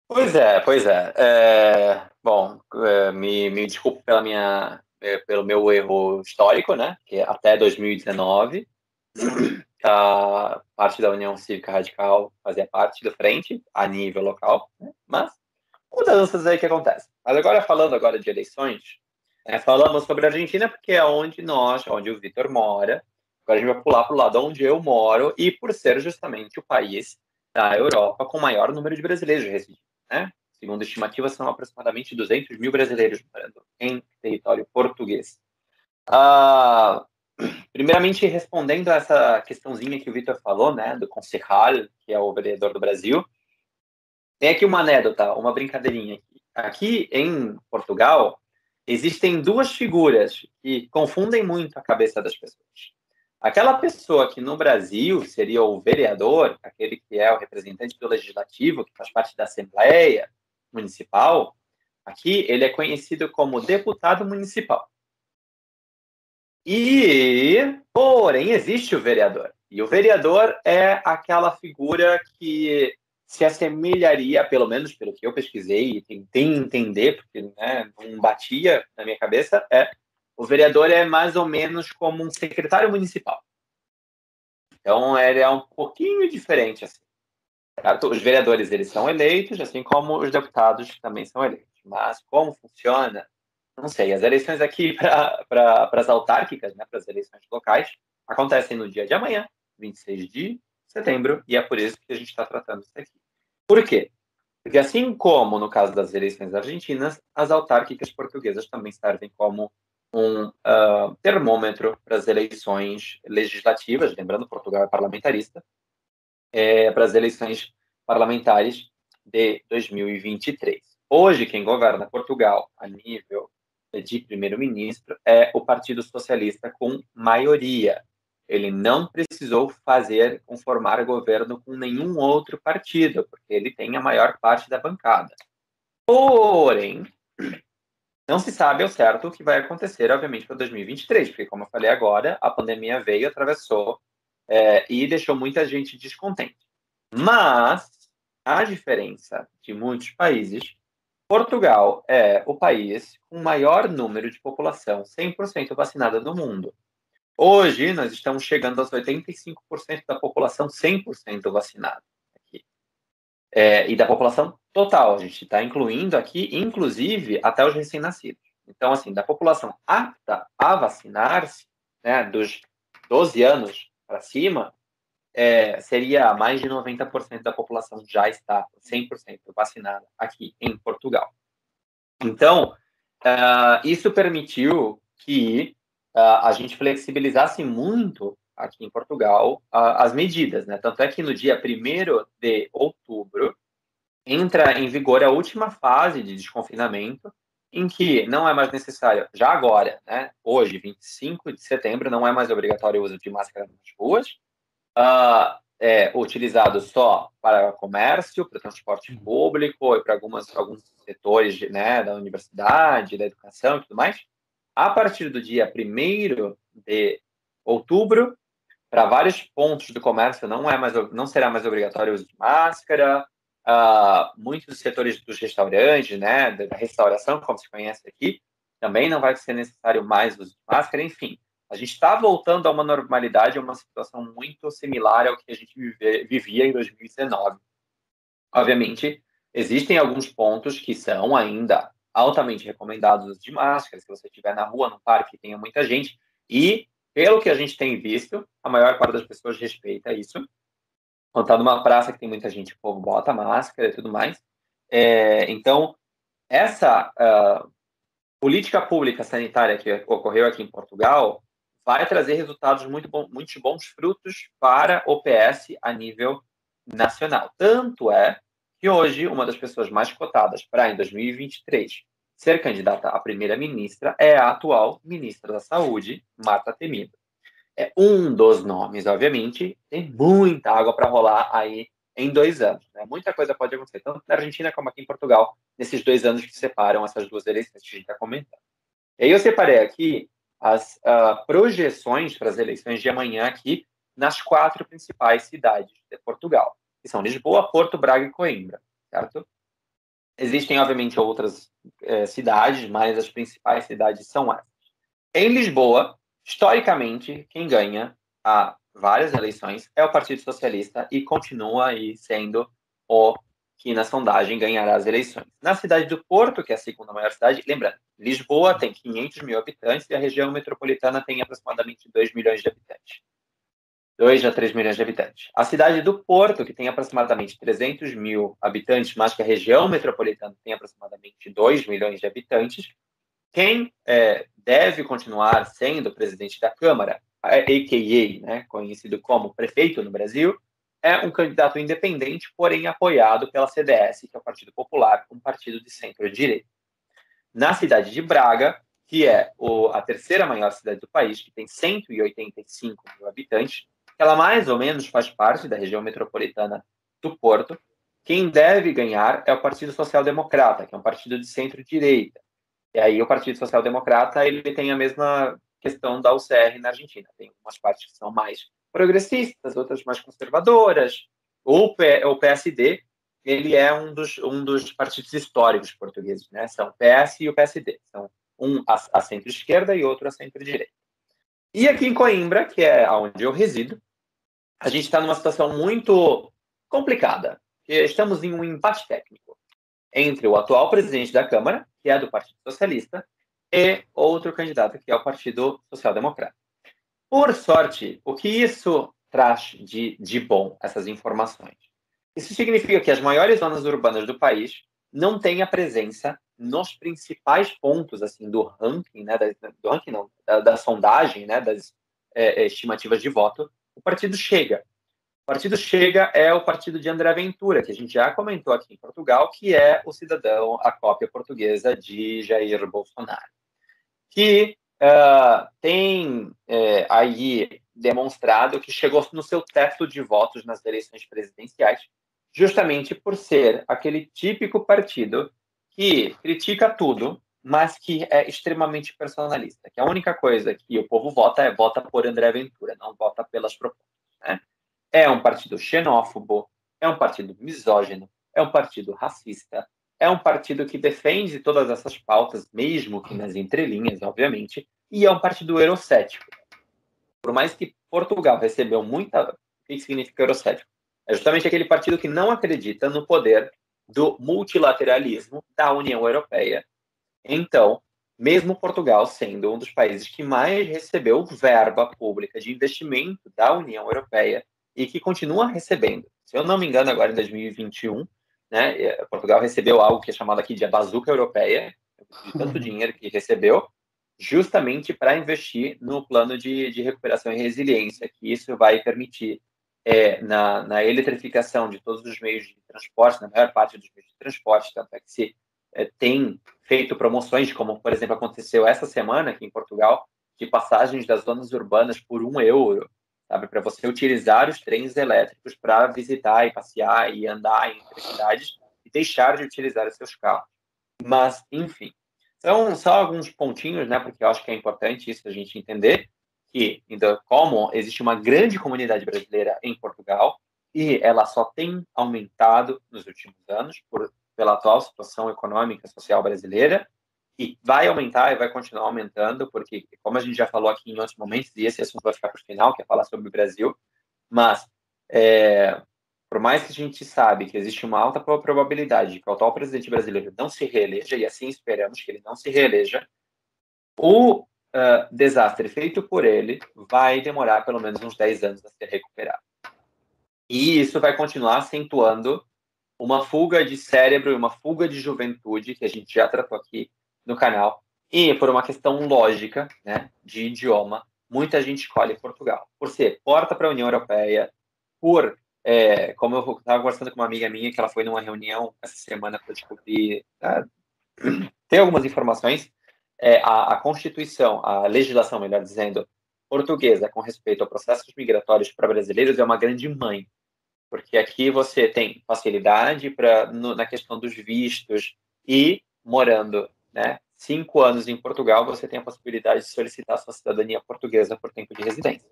Pois é, pois é. é bom, é, me, me desculpo pela minha, é, pelo meu erro histórico, né? Que até 2019 a parte da União Cívica Radical fazia parte do frente a nível local, né? mas mudanças aí que acontecem. Mas agora falando agora de eleições, é, falamos sobre a Argentina porque é onde nós, onde o Vitor mora. Agora a gente vai pular para o lado onde eu moro e por ser justamente o país da Europa com maior número de brasileiros residindo né? Segundo estimativas, são aproximadamente 200 mil brasileiros morando em território português. Ah, primeiramente, respondendo a essa questãozinha que o Vitor falou, né, do concejal, que é o vereador do Brasil, tem aqui uma anedota, uma brincadeirinha. Aqui em Portugal, existem duas figuras que confundem muito a cabeça das pessoas. Aquela pessoa que no Brasil seria o vereador, aquele que é o representante do legislativo, que faz parte da Assembleia Municipal, aqui ele é conhecido como deputado municipal. E, porém, existe o vereador. E o vereador é aquela figura que se assemelharia, pelo menos pelo que eu pesquisei e tentei entender, porque né, não batia na minha cabeça, é o vereador é mais ou menos como um secretário municipal. Então, ele é um pouquinho diferente. Assim. Os vereadores eles são eleitos, assim como os deputados também são eleitos. Mas como funciona? Não sei. As eleições aqui para as autárquicas, né, para as eleições locais, acontecem no dia de amanhã, 26 de setembro, e é por isso que a gente está tratando isso aqui. Por quê? Porque assim como no caso das eleições argentinas, as autárquicas portuguesas também servem como um uh, termômetro para as eleições legislativas, lembrando Portugal é parlamentarista, é, para as eleições parlamentares de 2023. Hoje, quem governa Portugal a nível de primeiro-ministro é o Partido Socialista com maioria. Ele não precisou fazer, conformar governo com nenhum outro partido, porque ele tem a maior parte da bancada. Porém, não se sabe ao certo o que vai acontecer, obviamente, para 2023, porque, como eu falei agora, a pandemia veio, atravessou é, e deixou muita gente descontente. Mas, a diferença de muitos países, Portugal é o país com maior número de população 100% vacinada do mundo. Hoje, nós estamos chegando aos 85% da população 100% vacinada. É, e da população total, a gente está incluindo aqui, inclusive, até os recém-nascidos. Então, assim, da população apta a vacinar-se, né, dos 12 anos para cima, é, seria mais de 90% da população já está 100% vacinada aqui em Portugal. Então, uh, isso permitiu que uh, a gente flexibilizasse muito aqui em Portugal as medidas, né? Tanto é que no dia 1 de outubro entra em vigor a última fase de desconfinamento, em que não é mais necessário, já agora, né? Hoje, 25 de setembro, não é mais obrigatório o uso de máscara nas ruas, uh, é utilizado só para comércio, para transporte uhum. público e para algumas, alguns setores né, da universidade, da educação e tudo mais. A partir do dia 1 de outubro, para vários pontos do comércio não, é mais, não será mais obrigatório o uso de máscara. Uh, muitos dos setores dos restaurantes, né, da restauração, como se conhece aqui, também não vai ser necessário mais uso de máscara. Enfim, a gente está voltando a uma normalidade, a uma situação muito similar ao que a gente vive, vivia em 2019. Obviamente, existem alguns pontos que são ainda altamente recomendados de máscara, se você estiver na rua, no parque, tenha muita gente, e pelo que a gente tem visto, a maior parte das pessoas respeita isso. Quando está numa praça que tem muita gente, o povo bota máscara e tudo mais. É, então, essa uh, política pública sanitária que ocorreu aqui em Portugal, vai trazer resultados muito, bom, muito bons frutos para o PS a nível nacional. Tanto é que hoje uma das pessoas mais cotadas para em 2023 ser candidata a primeira-ministra é a atual ministra da Saúde, Marta Temido. É um dos nomes, obviamente, tem muita água para rolar aí em dois anos. Né? Muita coisa pode acontecer, tanto na Argentina como aqui em Portugal, nesses dois anos que separam essas duas eleições que a gente está comentando. E aí eu separei aqui as uh, projeções para as eleições de amanhã aqui nas quatro principais cidades de Portugal, que são Lisboa, Porto, Braga e Coimbra, certo? Existem, obviamente, outras eh, cidades, mas as principais cidades são essas. Em Lisboa, historicamente, quem ganha há várias eleições é o Partido Socialista e continua aí sendo o que na sondagem ganhará as eleições. Na cidade do Porto, que é a segunda maior cidade, lembrando, Lisboa tem 500 mil habitantes e a região metropolitana tem aproximadamente 2 milhões de habitantes. 2 a 3 milhões de habitantes. A cidade do Porto, que tem aproximadamente 300 mil habitantes, mas que a região metropolitana tem aproximadamente 2 milhões de habitantes, quem é, deve continuar sendo presidente da Câmara, a.k.a., né, conhecido como prefeito no Brasil, é um candidato independente, porém apoiado pela CDS, que é o Partido Popular, um partido de centro-direita. Na cidade de Braga, que é o, a terceira maior cidade do país, que tem 185 mil habitantes, ela mais ou menos faz parte da região metropolitana do Porto. Quem deve ganhar é o Partido Social Democrata, que é um partido de centro-direita. E aí o Partido Social Democrata ele tem a mesma questão da UCR na Argentina. Tem umas partes que são mais progressistas, outras mais conservadoras. O, o PSD, ele é um dos, um dos partidos históricos portugueses, né? São o PS e o PSD. São um a, a centro-esquerda e outro a centro-direita. E aqui em Coimbra, que é onde eu resido, a gente está numa situação muito complicada. Estamos em um empate técnico entre o atual presidente da Câmara, que é do Partido Socialista, e outro candidato, que é o Partido Social Democrata. Por sorte, o que isso traz de, de bom, essas informações? Isso significa que as maiores zonas urbanas do país não têm a presença nos principais pontos assim do ranking, né, da, do ranking não, da, da sondagem, né, das é, estimativas de voto, o partido chega. partido chega é o partido de André Ventura, que a gente já comentou aqui em Portugal, que é o cidadão, a cópia portuguesa de Jair Bolsonaro, que uh, tem é, aí demonstrado que chegou no seu teto de votos nas eleições presidenciais, justamente por ser aquele típico partido que critica tudo, mas que é extremamente personalista, que a única coisa que o povo vota é vota por André Ventura, não vota pelas propostas. Né? É um partido xenófobo, é um partido misógino, é um partido racista, é um partido que defende todas essas pautas, mesmo que nas entrelinhas, obviamente, e é um partido eurocético. Por mais que Portugal recebeu muita. O que significa eurocético? É justamente aquele partido que não acredita no poder do multilateralismo da União Europeia. Então, mesmo Portugal sendo um dos países que mais recebeu verba pública de investimento da União Europeia e que continua recebendo. Se eu não me engano, agora em 2021, né, eh, Portugal recebeu algo que é chamado aqui de a bazuca europeia, de tanto dinheiro que recebeu, justamente para investir no plano de, de, recuperação e resiliência, que isso vai permitir é, na, na, eletrificação de todos os meios de transporte, na maior parte dos meios de transporte, tanto é que se é, tem feito promoções, como, por exemplo, aconteceu essa semana aqui em Portugal, de passagens das zonas urbanas por um euro, sabe, para você utilizar os trens elétricos para visitar e passear e andar entre cidades e deixar de utilizar os seus carros. Mas, enfim, são só alguns pontinhos, né, porque eu acho que é importante isso a gente entender que, ainda como existe uma grande comunidade brasileira em Portugal e ela só tem aumentado nos últimos anos por pela atual situação econômica social brasileira e vai aumentar e vai continuar aumentando, porque, como a gente já falou aqui em outros momentos, e esse assunto vai ficar para o final, que é falar sobre o Brasil, mas é, por mais que a gente sabe que existe uma alta probabilidade de que o atual presidente brasileiro não se reeleja, e assim esperamos que ele não se reeleja, o uh, desastre feito por ele vai demorar pelo menos uns 10 anos a ser recuperado. E isso vai continuar acentuando uma fuga de cérebro e uma fuga de juventude, que a gente já tratou aqui no canal, e por uma questão lógica, né, de idioma, muita gente escolhe Portugal. Por ser porta para a União Europeia, por, é, como eu estava conversando com uma amiga minha, que ela foi numa reunião essa semana para descobrir, ah, ter algumas informações, é, a, a Constituição, a legislação, melhor dizendo, portuguesa com respeito a processos migratórios para brasileiros é uma grande mãe porque aqui você tem facilidade para na questão dos vistos e morando, né, cinco anos em Portugal, você tem a possibilidade de solicitar sua cidadania portuguesa por tempo de residência.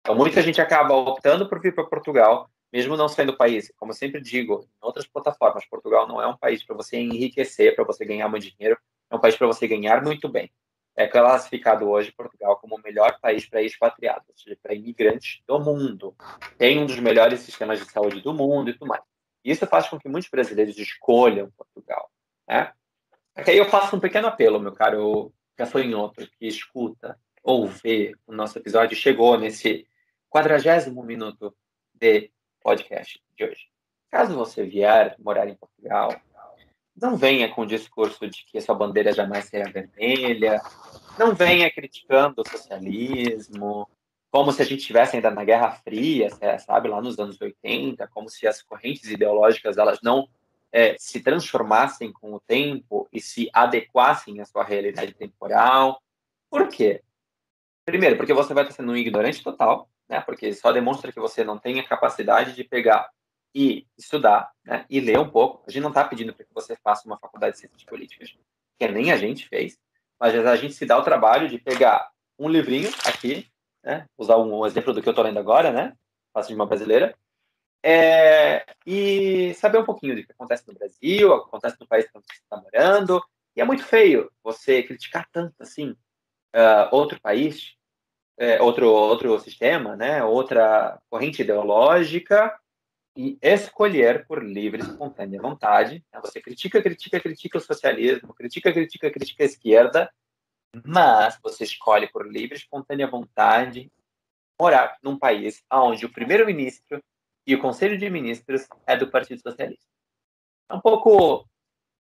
Então, muita gente acaba optando por vir para Portugal, mesmo não sendo país. Como sempre digo, em outras plataformas, Portugal não é um país para você enriquecer, para você ganhar muito dinheiro, é um país para você ganhar muito bem é classificado hoje Portugal como o melhor país para expatriados, ou seja, para imigrantes do mundo. Tem um dos melhores sistemas de saúde do mundo e tudo mais. Isso faz com que muitos brasileiros escolham Portugal. Né? Aqui eu faço um pequeno apelo, meu caro gafanhoto, que escuta ou vê o nosso episódio, chegou nesse quadragésimo minuto de podcast de hoje. Caso você vier morar em Portugal, não venha com o discurso de que a sua bandeira jamais será vermelha, não venha criticando o socialismo, como se a gente estivesse ainda na Guerra Fria, sabe, lá nos anos 80, como se as correntes ideológicas elas não é, se transformassem com o tempo e se adequassem à sua realidade temporal. Por quê? Primeiro, porque você vai estar sendo um ignorante total, né? Porque só demonstra que você não tem a capacidade de pegar e estudar né, e ler um pouco. A gente não está pedindo para que você faça uma faculdade de ciências políticas, que nem a gente fez, mas a gente se dá o trabalho de pegar um livrinho aqui, né, usar um exemplo do que eu estou lendo agora, né, faço de uma brasileira, é, e saber um pouquinho do que acontece no Brasil, acontece no país que você está morando. E é muito feio você criticar tanto assim uh, outro país, é, outro outro sistema, né, outra corrente ideológica e escolher por livre, espontânea vontade. Né? Você critica, critica, critica o socialismo, critica, critica, critica a esquerda, mas você escolhe por livre, espontânea vontade morar num país onde o primeiro-ministro e o conselho de ministros é do Partido Socialista. É um pouco.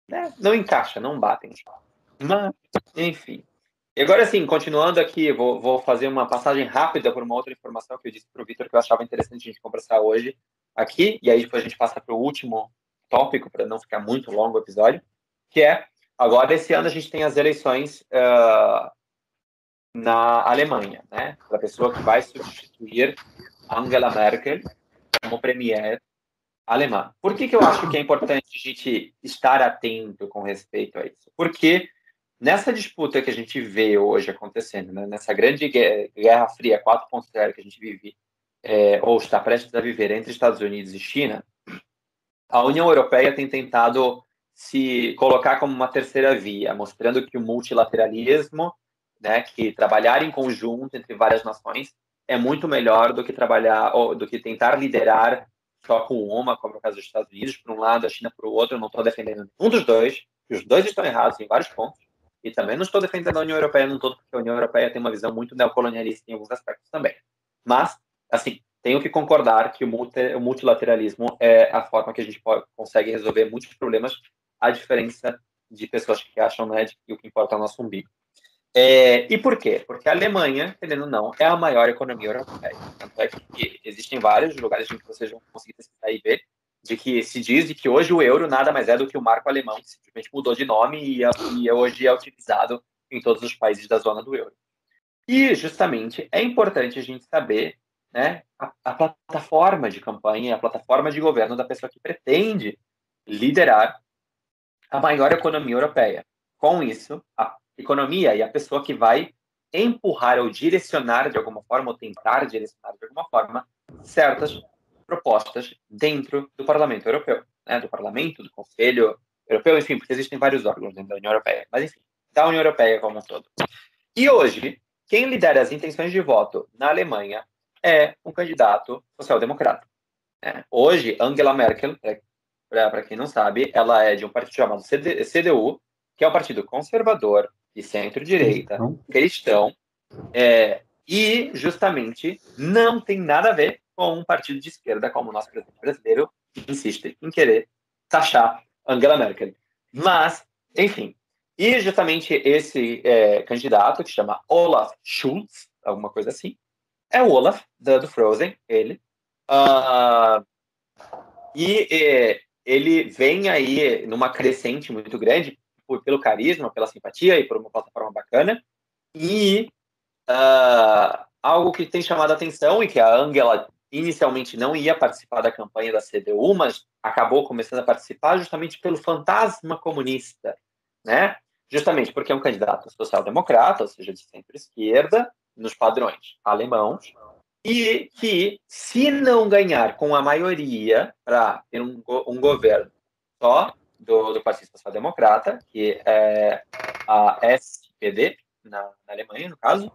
Né? Não encaixa, não batem. Mas, enfim. E agora sim, continuando aqui, vou, vou, fazer uma passagem rápida por uma outra informação que eu disse para o Vitor que eu achava interessante a gente conversar hoje aqui, e aí depois a gente passa para o último tópico, para não ficar muito longo o episódio, que é, agora esse ano a gente tem as eleições uh, na Alemanha, né? Para a pessoa que vai substituir Angela Merkel como premier alemã. Por que, que eu acho que é importante a gente estar atento com respeito a isso? Porque nessa disputa que a gente vê hoje acontecendo, né, nessa grande guerra fria 4.0 que a gente vive, é, ou está prestes a viver entre Estados Unidos e China, a União Europeia tem tentado se colocar como uma terceira via, mostrando que o multilateralismo, né, que trabalhar em conjunto entre várias nações, é muito melhor do que trabalhar, ou do que tentar liderar só com uma, como é o caso dos Estados Unidos, por um lado, a China por outro. Não estou defendendo um dos dois, os dois estão errados em vários pontos. E também não estou defendendo a União Europeia num todo, porque a União Europeia tem uma visão muito neocolonialista em alguns aspectos também. Mas, assim, tenho que concordar que o, multi, o multilateralismo é a forma que a gente pode, consegue resolver muitos problemas, a diferença de pessoas que acham né, que o que importa é o nosso umbigo. É, e por quê? Porque a Alemanha, entendendo ou não, é a maior economia europeia. Tanto é que existem vários lugares que vocês vão conseguir pesquisar e ver de que se diz de que hoje o euro nada mais é do que o marco alemão, que simplesmente mudou de nome e, e hoje é utilizado em todos os países da zona do euro. E, justamente, é importante a gente saber né, a, a plataforma de campanha, a plataforma de governo da pessoa que pretende liderar a maior economia europeia. Com isso, a economia e a pessoa que vai empurrar ou direcionar de alguma forma, ou tentar direcionar de alguma forma, certas propostas dentro do Parlamento Europeu, né? do Parlamento, do Conselho Europeu, enfim, porque existem vários órgãos dentro da União Europeia, mas enfim, da União Europeia como um todo. E hoje, quem lidera as intenções de voto na Alemanha é um candidato social-democrata. Né? Hoje, Angela Merkel, para quem não sabe, ela é de um partido chamado CDU, que é um partido conservador, de centro-direita, cristão, é, e justamente não tem nada a ver com um partido de esquerda como o nosso presidente brasileiro insiste em querer taxar Angela Merkel. Mas, enfim, e justamente esse é, candidato, que chama Olaf Schulz, alguma coisa assim, é o Olaf, do, Frozen, ele. Uh, e é, ele vem aí numa crescente muito grande, por, pelo carisma, pela simpatia e por uma plataforma bacana. E uh, algo que tem chamado a atenção e que a Angela inicialmente não ia participar da campanha da CDU, mas acabou começando a participar justamente pelo fantasma comunista, né? Justamente porque é um candidato social-democrata, ou seja, de centro-esquerda, nos padrões alemãos, e que, se não ganhar com a maioria para ter um, um governo só do, do Partido Social Democrata, que é a SPD, na, na, Alemanha, no caso,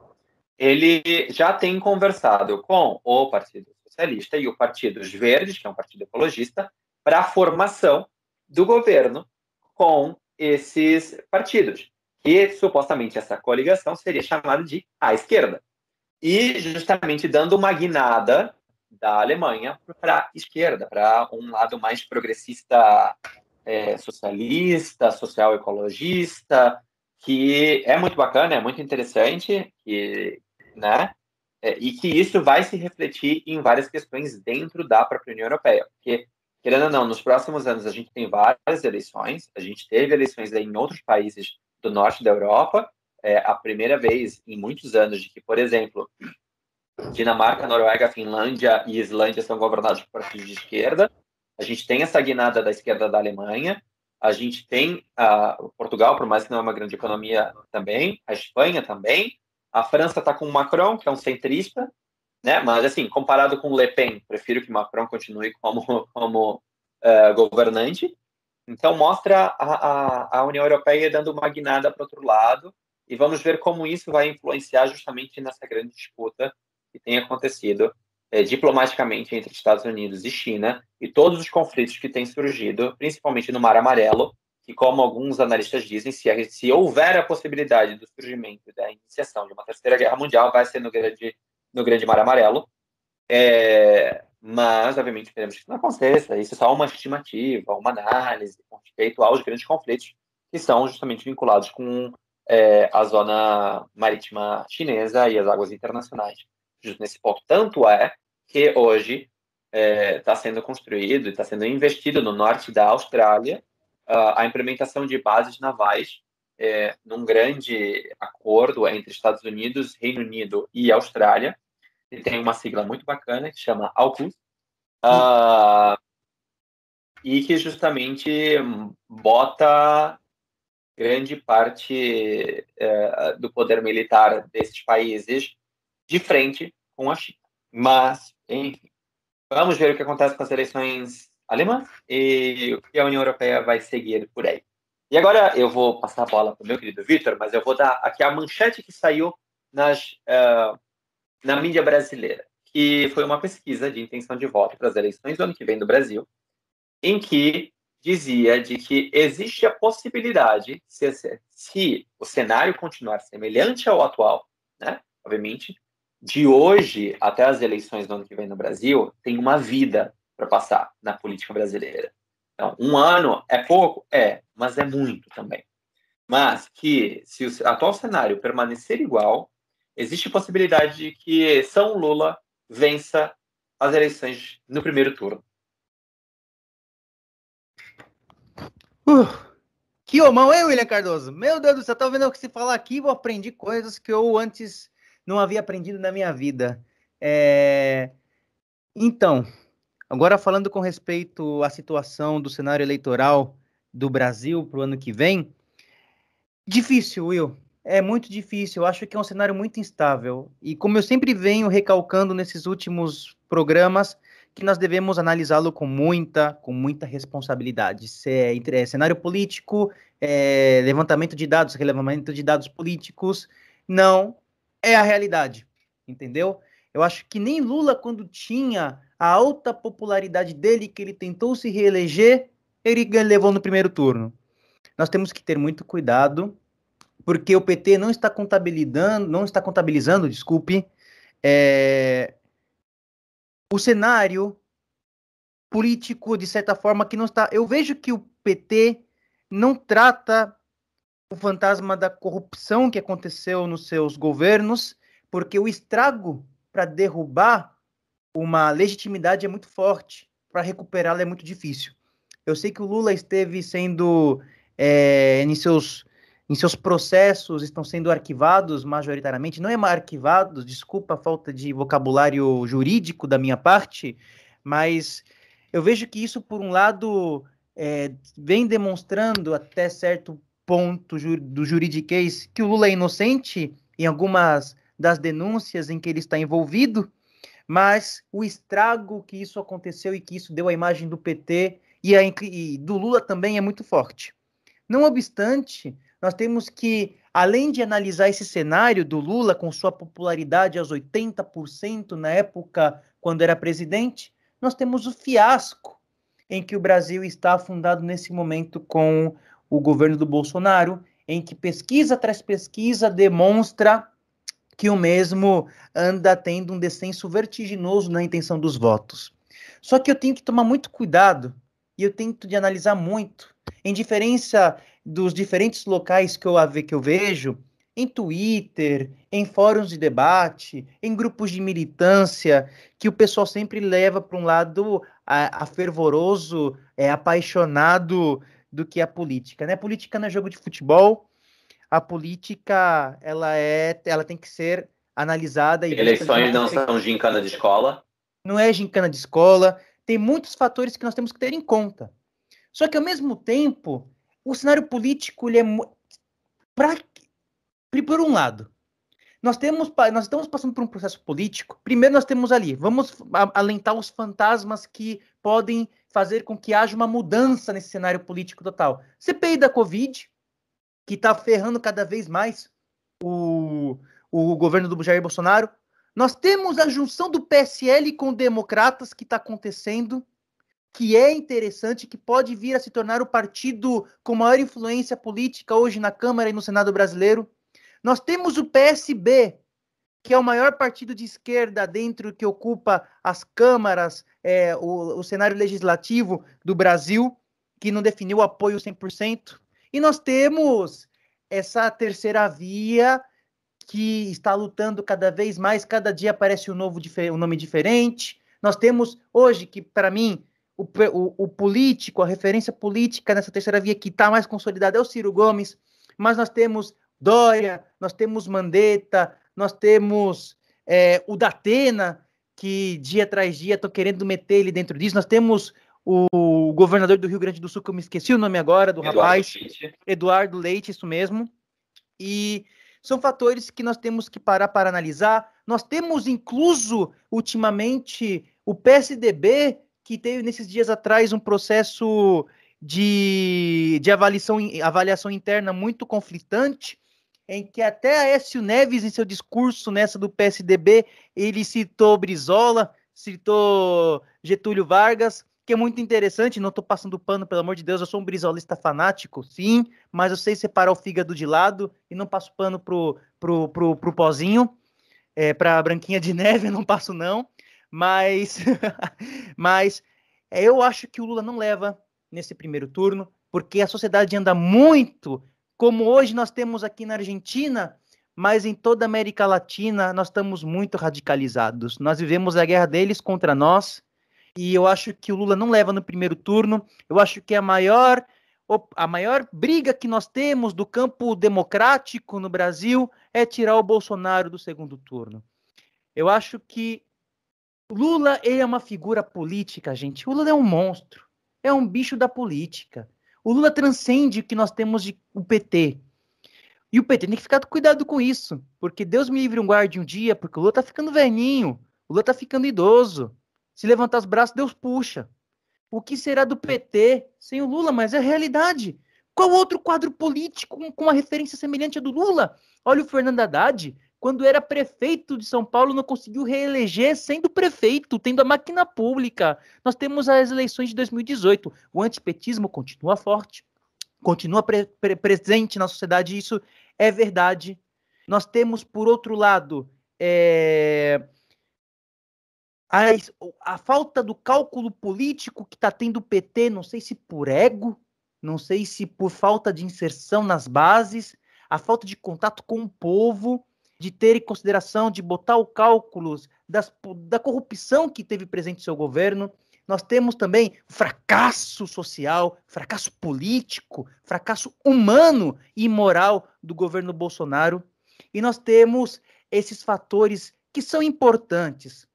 ele já tem conversado com o Partido Socialista e o Partido Verdes, que é um partido ecologista, para a formação do governo com esses partidos. E supostamente essa coligação seria chamada de a esquerda. E justamente dando uma guinada da Alemanha para a esquerda, para um lado mais progressista é, socialista, social ecologista, que é muito bacana, é muito interessante, e, né? É, e que isso vai se refletir em várias questões dentro da própria União Europeia, porque querendo ou não, nos próximos anos a gente tem várias eleições, a gente teve eleições em outros países do norte da Europa, é a primeira vez em muitos anos de que, por exemplo, Dinamarca, Noruega, Finlândia e Islândia são governados por partidos de esquerda, a gente tem essa guinada da esquerda da Alemanha, a gente tem uh, Portugal, por mais que não é uma grande economia também, a Espanha também, a França está com o Macron, que é um centrista, né? Mas assim, comparado com Le Pen, prefiro que Macron continue como como uh, governante. Então mostra a, a, a União Europeia dando uma guinada para outro lado e vamos ver como isso vai influenciar justamente nessa grande disputa que tem acontecido é, diplomaticamente entre Estados Unidos e China e todos os conflitos que têm surgido, principalmente no Mar Amarelo, que, como alguns analistas dizem, se, se houver a possibilidade do surgimento da iniciação de uma terceira guerra mundial, vai ser no Grande, no grande Mar Amarelo. É, mas, obviamente, esperamos que isso não aconteça. Isso é só uma estimativa, uma análise com respeito aos grandes conflitos que são justamente vinculados com é, a zona marítima chinesa e as águas internacionais. Justo nesse ponto. Tanto é que hoje está é, tá sendo construído está sendo investido no norte da Austrália a implementação de bases navais é, num grande acordo entre Estados Unidos, Reino Unido e Austrália. E tem uma sigla muito bacana que chama AUKUS, uh, e que justamente bota grande parte uh, do poder militar desses países de frente com a China. Mas, enfim, vamos ver o que acontece com as eleições alemãs e o que a União Europeia vai seguir por aí. E agora eu vou passar a bola para o meu querido Vitor, mas eu vou dar aqui a manchete que saiu nas, uh, na mídia brasileira, que foi uma pesquisa de intenção de voto para as eleições do ano que vem do Brasil, em que dizia de que existe a possibilidade, se, se o cenário continuar semelhante ao atual, né, obviamente, de hoje até as eleições do ano que vem no Brasil, tem uma vida para passar na política brasileira. Então, um ano é pouco? É, mas é muito também. Mas que, se o atual cenário permanecer igual, existe possibilidade de que São Lula vença as eleições no primeiro turno. Uh, que homão, hein, William Cardoso? Meu Deus do céu, tá vendo o que se falar aqui? Eu aprendi coisas que eu antes não havia aprendido na minha vida. É... Então, Agora, falando com respeito à situação do cenário eleitoral do Brasil para o ano que vem, difícil, Will. É muito difícil. Eu acho que é um cenário muito instável. E como eu sempre venho recalcando nesses últimos programas, que nós devemos analisá-lo com muita, com muita responsabilidade. Se é, é cenário político, é, levantamento de dados, relevamento de dados políticos, não é a realidade, entendeu? Eu acho que nem Lula, quando tinha a alta popularidade dele, que ele tentou se reeleger, ele levou no primeiro turno. Nós temos que ter muito cuidado, porque o PT não está contabilizando, não está contabilizando, desculpe, é, o cenário político de certa forma que não está. Eu vejo que o PT não trata o fantasma da corrupção que aconteceu nos seus governos, porque o estrago para derrubar uma legitimidade é muito forte, para recuperá-la é muito difícil. Eu sei que o Lula esteve sendo, é, em, seus, em seus processos, estão sendo arquivados majoritariamente, não é arquivados, desculpa a falta de vocabulário jurídico da minha parte, mas eu vejo que isso, por um lado, é, vem demonstrando até certo ponto do juridiquês que o Lula é inocente em algumas das denúncias em que ele está envolvido, mas o estrago que isso aconteceu e que isso deu à imagem do PT e, a, e do Lula também é muito forte. Não obstante, nós temos que, além de analisar esse cenário do Lula com sua popularidade aos 80% na época quando era presidente, nós temos o fiasco em que o Brasil está afundado nesse momento com o governo do Bolsonaro, em que pesquisa tras pesquisa demonstra que o mesmo anda tendo um descenso vertiginoso na intenção dos votos. Só que eu tenho que tomar muito cuidado e eu tento de analisar muito, em diferença dos diferentes locais que eu, que eu vejo, em Twitter, em fóruns de debate, em grupos de militância, que o pessoal sempre leva para um lado a, a fervoroso, é, apaixonado do que a política. Né? Política não é jogo de futebol, a política ela é, ela tem que ser analisada. E Eleições não são gincana de escola. Não é gincana de escola. Tem muitos fatores que nós temos que ter em conta. Só que ao mesmo tempo, o cenário político ele é pra... por um lado, nós temos nós estamos passando por um processo político. Primeiro nós temos ali, vamos alentar os fantasmas que podem fazer com que haja uma mudança nesse cenário político total. CPI da Covid, que está ferrando cada vez mais o, o governo do Jair Bolsonaro. Nós temos a junção do PSL com democratas que está acontecendo, que é interessante, que pode vir a se tornar o partido com maior influência política hoje na Câmara e no Senado brasileiro. Nós temos o PSB, que é o maior partido de esquerda dentro que ocupa as câmaras, é, o, o cenário legislativo do Brasil, que não definiu apoio 100%. E nós temos essa terceira via que está lutando cada vez mais, cada dia aparece um novo um nome diferente. Nós temos hoje que, para mim, o, o, o, político, a referência política nessa terceira via que está mais consolidada é o Ciro Gomes, mas nós temos Dória, nós temos Mandetta, nós temos é, o Datena, que dia atrás dia estão querendo meter ele dentro disso. Nós temos o governador do Rio Grande do Sul, que eu me esqueci o nome agora, do Eduardo rapaz, Leite. Eduardo Leite, isso mesmo. E são fatores que nós temos que parar para analisar. Nós temos incluso, ultimamente, o PSDB, que teve nesses dias atrás um processo de, de avaliação, avaliação interna muito conflitante, em que até a Écio Neves, em seu discurso nessa do PSDB, ele citou Brizola, citou Getúlio Vargas, que é muito interessante, não estou passando pano, pelo amor de Deus, eu sou um brizolista fanático, sim, mas eu sei separar o fígado de lado e não passo pano pro, pro, pro, pro pozinho, é, pra branquinha de neve, eu não passo não, mas, mas é, eu acho que o Lula não leva nesse primeiro turno, porque a sociedade anda muito, como hoje nós temos aqui na Argentina, mas em toda a América Latina nós estamos muito radicalizados. Nós vivemos a guerra deles contra nós, e eu acho que o Lula não leva no primeiro turno. Eu acho que a maior a maior briga que nós temos do campo democrático no Brasil é tirar o Bolsonaro do segundo turno. Eu acho que Lula ele é uma figura política, gente. O Lula é um monstro, é um bicho da política. O Lula transcende o que nós temos de o PT. E o PT tem que ficar cuidado com isso, porque Deus me livre um guarde um dia, porque o Lula tá ficando velhinho, o Lula tá ficando idoso. Se levantar os braços, Deus puxa. O que será do PT sem o Lula? Mas é a realidade. Qual outro quadro político com uma referência semelhante à do Lula? Olha o Fernando Haddad, quando era prefeito de São Paulo, não conseguiu reeleger sendo prefeito, tendo a máquina pública. Nós temos as eleições de 2018. O antipetismo continua forte, continua pre pre presente na sociedade, isso é verdade. Nós temos, por outro lado, é, a, a falta do cálculo político que está tendo o PT, não sei se por ego, não sei se por falta de inserção nas bases, a falta de contato com o povo, de ter em consideração, de botar o cálculos das, da corrupção que teve presente em seu governo. Nós temos também fracasso social, fracasso político, fracasso humano e moral do governo Bolsonaro. E nós temos esses fatores que são importantes,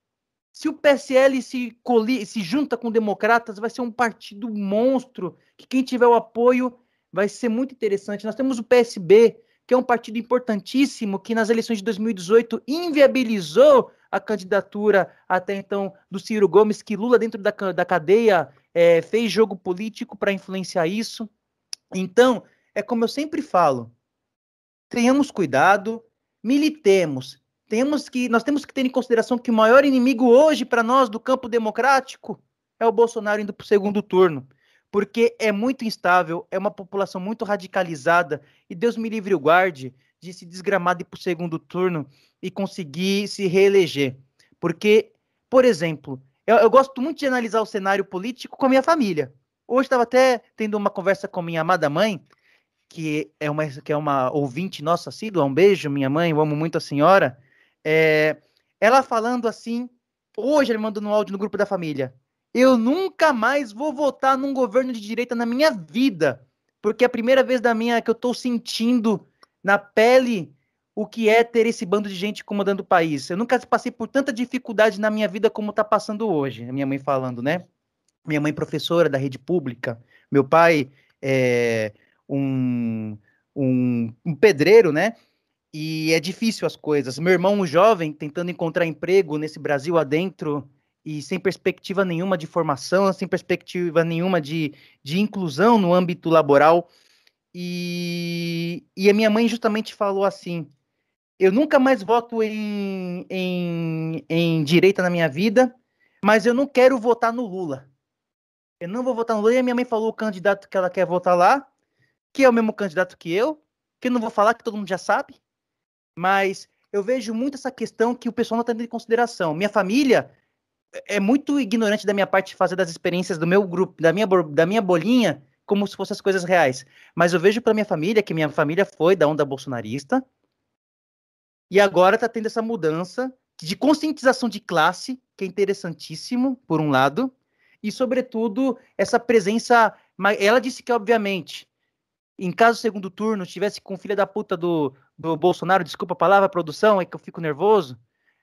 se o PSL se, coli se junta com democratas, vai ser um partido monstro, que quem tiver o apoio vai ser muito interessante. Nós temos o PSB, que é um partido importantíssimo, que nas eleições de 2018 inviabilizou a candidatura até então do Ciro Gomes, que Lula, dentro da, da cadeia, é, fez jogo político para influenciar isso. Então, é como eu sempre falo: tenhamos cuidado, militemos, temos que, nós temos que ter em consideração que o maior inimigo hoje para nós do campo democrático é o Bolsonaro indo para o segundo turno, porque é muito instável, é uma população muito radicalizada e Deus me livre o guarde de se desgramar de para o segundo turno e conseguir se reeleger. Porque, por exemplo, eu, eu gosto muito de analisar o cenário político com a minha família. Hoje estava até tendo uma conversa com minha amada mãe, que é uma, que é uma ouvinte nossa assídua. Um beijo, minha mãe, eu amo muito a senhora. É, ela falando assim, hoje ele mandou no áudio no grupo da família. Eu nunca mais vou votar num governo de direita na minha vida, porque é a primeira vez da minha que eu estou sentindo na pele o que é ter esse bando de gente comandando o país. Eu nunca passei por tanta dificuldade na minha vida como está passando hoje. Minha mãe falando, né? Minha mãe professora da rede pública, meu pai é um, um, um pedreiro, né? E é difícil as coisas. Meu irmão, um jovem, tentando encontrar emprego nesse Brasil adentro e sem perspectiva nenhuma de formação, sem perspectiva nenhuma de, de inclusão no âmbito laboral. E, e a minha mãe justamente falou assim: eu nunca mais voto em, em, em direita na minha vida, mas eu não quero votar no Lula. Eu não vou votar no Lula. E a minha mãe falou o candidato que ela quer votar lá, que é o mesmo candidato que eu, que eu não vou falar, que todo mundo já sabe. Mas eu vejo muito essa questão que o pessoal não está tendo em consideração. Minha família é muito ignorante da minha parte fazer das experiências do meu grupo, da minha, da minha bolinha, como se fossem as coisas reais. Mas eu vejo para minha família que minha família foi da onda bolsonarista e agora está tendo essa mudança de conscientização de classe, que é interessantíssimo, por um lado, e, sobretudo, essa presença. Ela disse que, obviamente, em caso do segundo turno, tivesse com filha da puta do, do Bolsonaro, desculpa a palavra, produção, é que eu fico nervoso,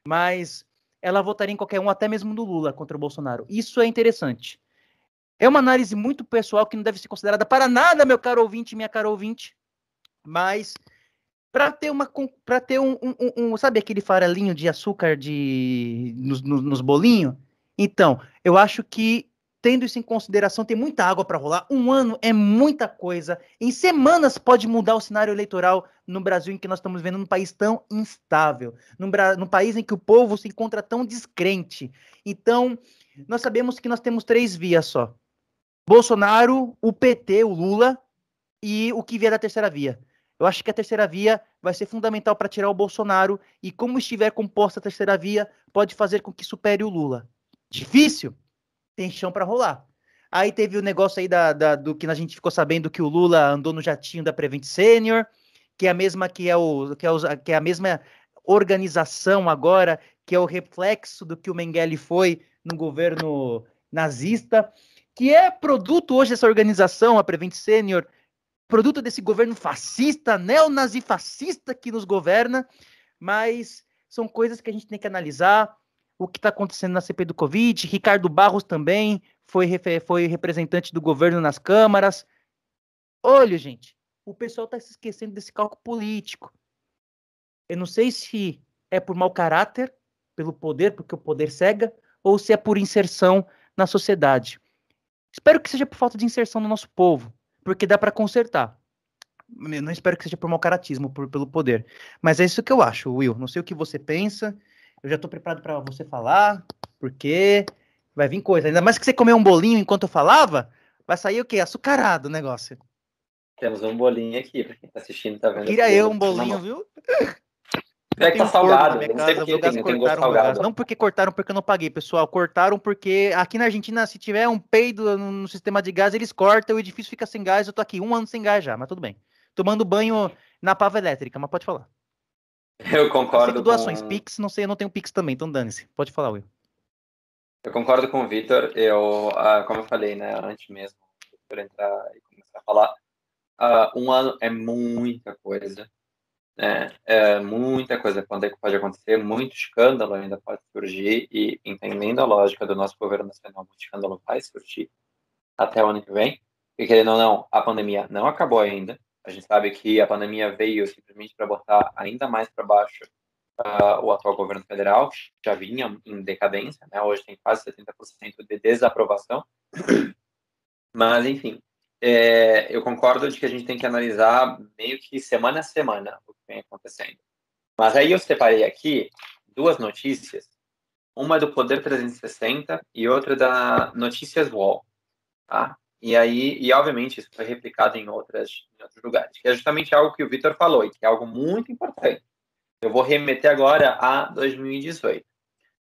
mas ela votaria em qualquer um, até mesmo no Lula contra o Bolsonaro. Isso é interessante. É uma análise muito pessoal que não deve ser considerada para nada, meu caro ouvinte, minha caro ouvinte, mas para ter uma para ter um, um, um, sabe aquele farelinho de açúcar de nos, nos bolinhos então eu acho que tendo isso em consideração tem muita água para rolar um ano é muita coisa em semanas pode mudar o cenário eleitoral no Brasil em que nós estamos vendo um país tão instável num, num país em que o povo se encontra tão descrente então nós sabemos que nós temos três vias só Bolsonaro o PT o Lula e o que vier da terceira via eu acho que a terceira via vai ser fundamental para tirar o Bolsonaro e como estiver composta a terceira via, pode fazer com que supere o Lula. Difícil? Tem chão para rolar. Aí teve o negócio aí da, da, do que a gente ficou sabendo que o Lula andou no jatinho da Prevent Senior, que é a mesma que é, o, que é, o, que é a mesma organização agora, que é o reflexo do que o Mengele foi no governo nazista, que é produto hoje dessa organização, a Prevent Senior, produto desse governo fascista, neonazifascista que nos governa, mas são coisas que a gente tem que analisar. O que está acontecendo na CP do Covid, Ricardo Barros também foi, foi representante do governo nas câmaras. Olha, gente, o pessoal está se esquecendo desse cálculo político. Eu não sei se é por mau caráter, pelo poder, porque o poder cega, ou se é por inserção na sociedade. Espero que seja por falta de inserção no nosso povo porque dá para consertar. Eu não espero que seja por mau caratismo, por, pelo poder. Mas é isso que eu acho, Will. Não sei o que você pensa. Eu já estou preparado para você falar, porque vai vir coisa. Ainda mais que você comeu um bolinho enquanto eu falava, vai sair o quê? Açucarado o negócio. Temos um bolinho aqui, para quem está assistindo, tá vendo? Queria eu um bolinho, viu? É que tá salgado, não sei porque tem, tem gosto salgado. Não porque cortaram porque eu não paguei, pessoal. Cortaram porque aqui na Argentina, se tiver um peido no, sistema de gás, eles cortam, o edifício fica sem gás. Eu tô aqui um ano sem gás já, mas tudo bem. Tomando banho na pava elétrica, mas pode falar. Eu concordo. Eu doações, com... Pix, não sei, eu não tenho Pix também, então dane-se. Pode falar, Will. Eu concordo com o Vitor. Eu, ah, como eu falei, né, antes mesmo de entrar e começar a falar, ah, um ano é muita coisa. É, é, muita coisa pode, pode acontecer, muito escândalo ainda pode surgir, e entendendo a lógica do nosso governo nacional, muito escândalo vai surgir até o ano que vem, e querendo ou não, a pandemia não acabou ainda. A gente sabe que a pandemia veio simplesmente para botar ainda mais para baixo uh, o atual governo federal, que já vinha em decadência, né? hoje tem quase 70% de desaprovação. Mas, enfim, é, eu concordo de que a gente tem que analisar meio que semana a semana o que vem acontecendo. Mas aí eu separei aqui duas notícias, uma do Poder 360 e outra da Notícias Wall, tá? E aí, e obviamente isso foi replicado em, outras, em outros lugares, que é justamente algo que o Vitor falou e que é algo muito importante. Eu vou remeter agora a 2018.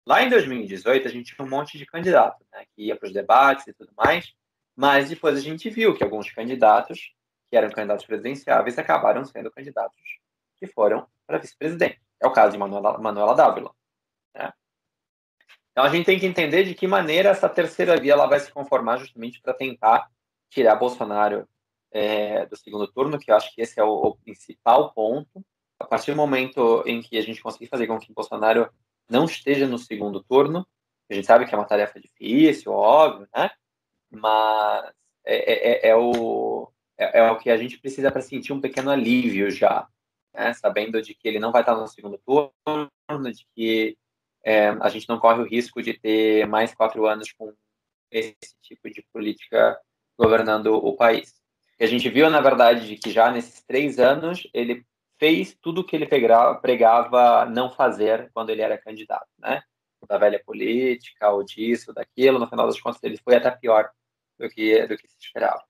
Lá em 2018, a gente tinha um monte de candidatos, né, que ia para os debates e tudo mais, mas depois a gente viu que alguns candidatos, que eram candidatos presidenciáveis, acabaram sendo candidatos que foram para vice-presidente. É o caso de Manuela, Manuela Dávila. Né? Então a gente tem que entender de que maneira essa terceira via ela vai se conformar justamente para tentar tirar Bolsonaro é, do segundo turno, que eu acho que esse é o, o, principal ponto. A partir do momento em que a gente conseguir fazer com que Bolsonaro não esteja no segundo turno, a gente sabe que é uma tarefa difícil, óbvio, né? Mas é, é, é, é o, é, é, o que a gente precisa para sentir um pequeno alívio já, né? sabendo de que ele não vai estar no segundo turno, de que é, a gente não corre o risco de ter mais quatro anos com esse tipo de política governando o país. E a gente viu, na verdade, de que já nesses três anos ele fez tudo o que ele pregava não fazer quando ele era candidato, né? Da velha política, ou disso, daquilo, no final das contas ele foi até pior do que, do que se esperava.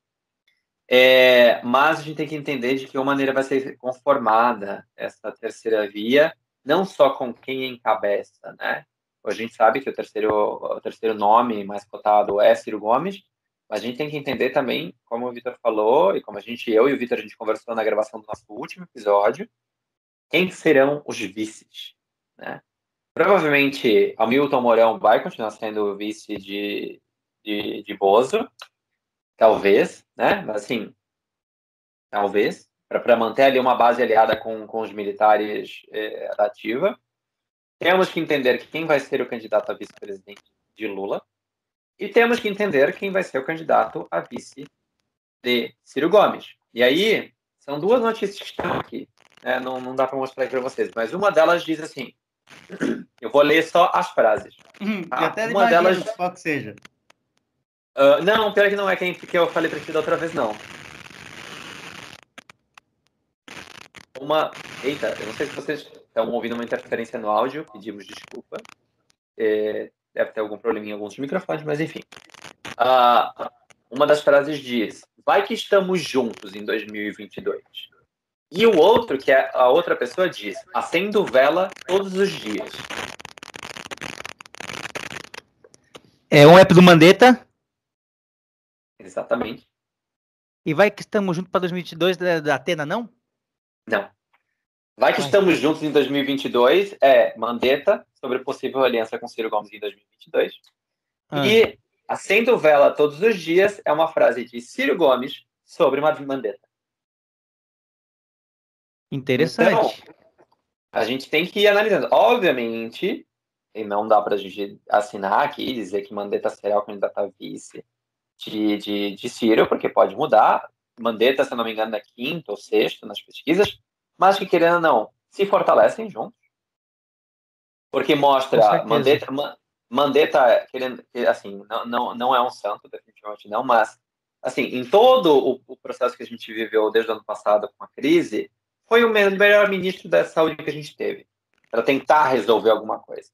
É, mas a gente tem que entender de que maneira vai ser conformada essa terceira via, não só com quem encabeça, né? A gente sabe que o terceiro, o terceiro nome mais cotado é Ciro Gomes, Mas a gente tem que entender também, como o Vitor falou, e como a gente, eu e o Vitor, a gente conversou na gravação do nosso último episódio, quem serão os vices, né? Provavelmente, Hamilton Mourão vai continuar sendo vice de, de, de Bozo, talvez, né? Mas, assim, talvez, para manter ali uma base aliada com, com os militares é, ativa. Temos que entender quem vai ser o candidato a vice-presidente de Lula, e temos que entender quem vai ser o candidato a vice de Ciro Gomes. E aí, são duas notícias que estão aqui. Né? Não, não dá para mostrar aqui para vocês, mas uma delas diz assim: eu vou ler só as frases. Hum, tá? até uma delas. Qual que seja. Uh, não, pior que não é quem que eu falei para ti da outra vez, não. Uma. Eita, eu não sei se vocês estão ouvindo uma interferência no áudio, pedimos desculpa. É, deve ter algum problema em alguns microfones, mas enfim. Uh, uma das frases diz: Vai que estamos juntos em 2022. E o outro, que é a outra pessoa, diz: Acendo vela todos os dias. É um app do Mandetta? Exatamente. E vai que estamos juntos para 2022 da, da Atena, não? Não. Vai que estamos juntos em 2022 é Mandetta sobre possível aliança com Ciro Gomes em 2022. Ah. E acendo vela todos os dias é uma frase de Ciro Gomes sobre uma Mandetta. Interessante. Então, a gente tem que ir analisando. Obviamente, e não dá para a gente assinar aqui e dizer que Mandetta será o candidato a vice de, de, de Ciro, porque pode mudar. Mandetta, se não me engano, é quinto ou sexto nas pesquisas mas que querendo ou não, se fortalecem juntos. Porque mostra Mandetta, Mandetta querendo, assim, não, não, não é um santo, definitivamente não, mas assim, em todo o, o, processo que a gente viveu desde o ano passado com a crise, foi o melhor ministro da saúde que a gente teve para tentar resolver alguma coisa.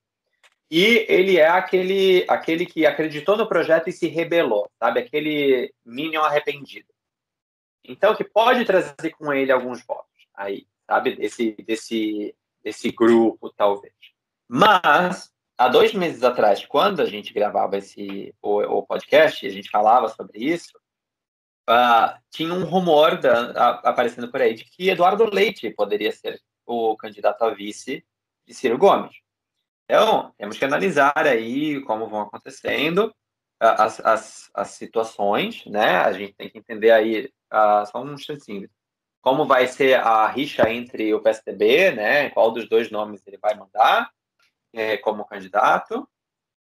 E ele é aquele, aquele que acreditou no projeto e se rebelou, sabe? Aquele Minion arrependido. Então, que pode trazer com ele alguns votos aí sabe? Desse, desse, desse grupo, talvez. Mas, há dois meses atrás, quando a gente gravava esse, o, o podcast, a gente falava sobre isso, uh, tinha um rumor da, a, aparecendo por aí de que Eduardo Leite poderia ser o candidato a vice de Ciro Gomes. Então, temos que analisar aí como vão acontecendo as, as, as situações, né? A gente tem que entender aí, uh, só um instantinho, como vai ser a rixa entre o PSDB, né? Qual dos dois nomes ele vai mandar é, como candidato.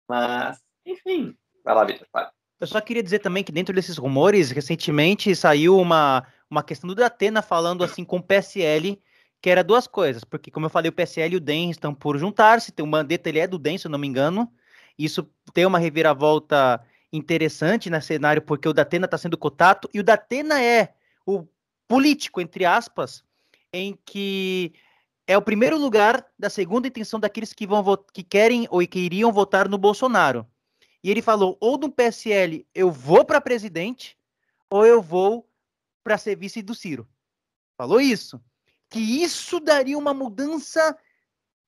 Mas, enfim, vai lá, Vitor, fala. Eu só queria dizer também que dentro desses rumores, recentemente saiu uma, uma questão do Datena falando assim com o PSL, que era duas coisas, porque como eu falei, o PSL e o DEM estão por juntar-se, o Mandetta ele é do DEM, se eu não me engano, isso tem uma reviravolta interessante no cenário, porque o Datena está sendo cotado, e o Datena é o político, entre aspas, em que é o primeiro lugar da segunda intenção daqueles que vão que querem ou que iriam votar no Bolsonaro. E ele falou: ou no PSL eu vou para presidente, ou eu vou para ser vice do Ciro. Falou isso. Que isso daria uma mudança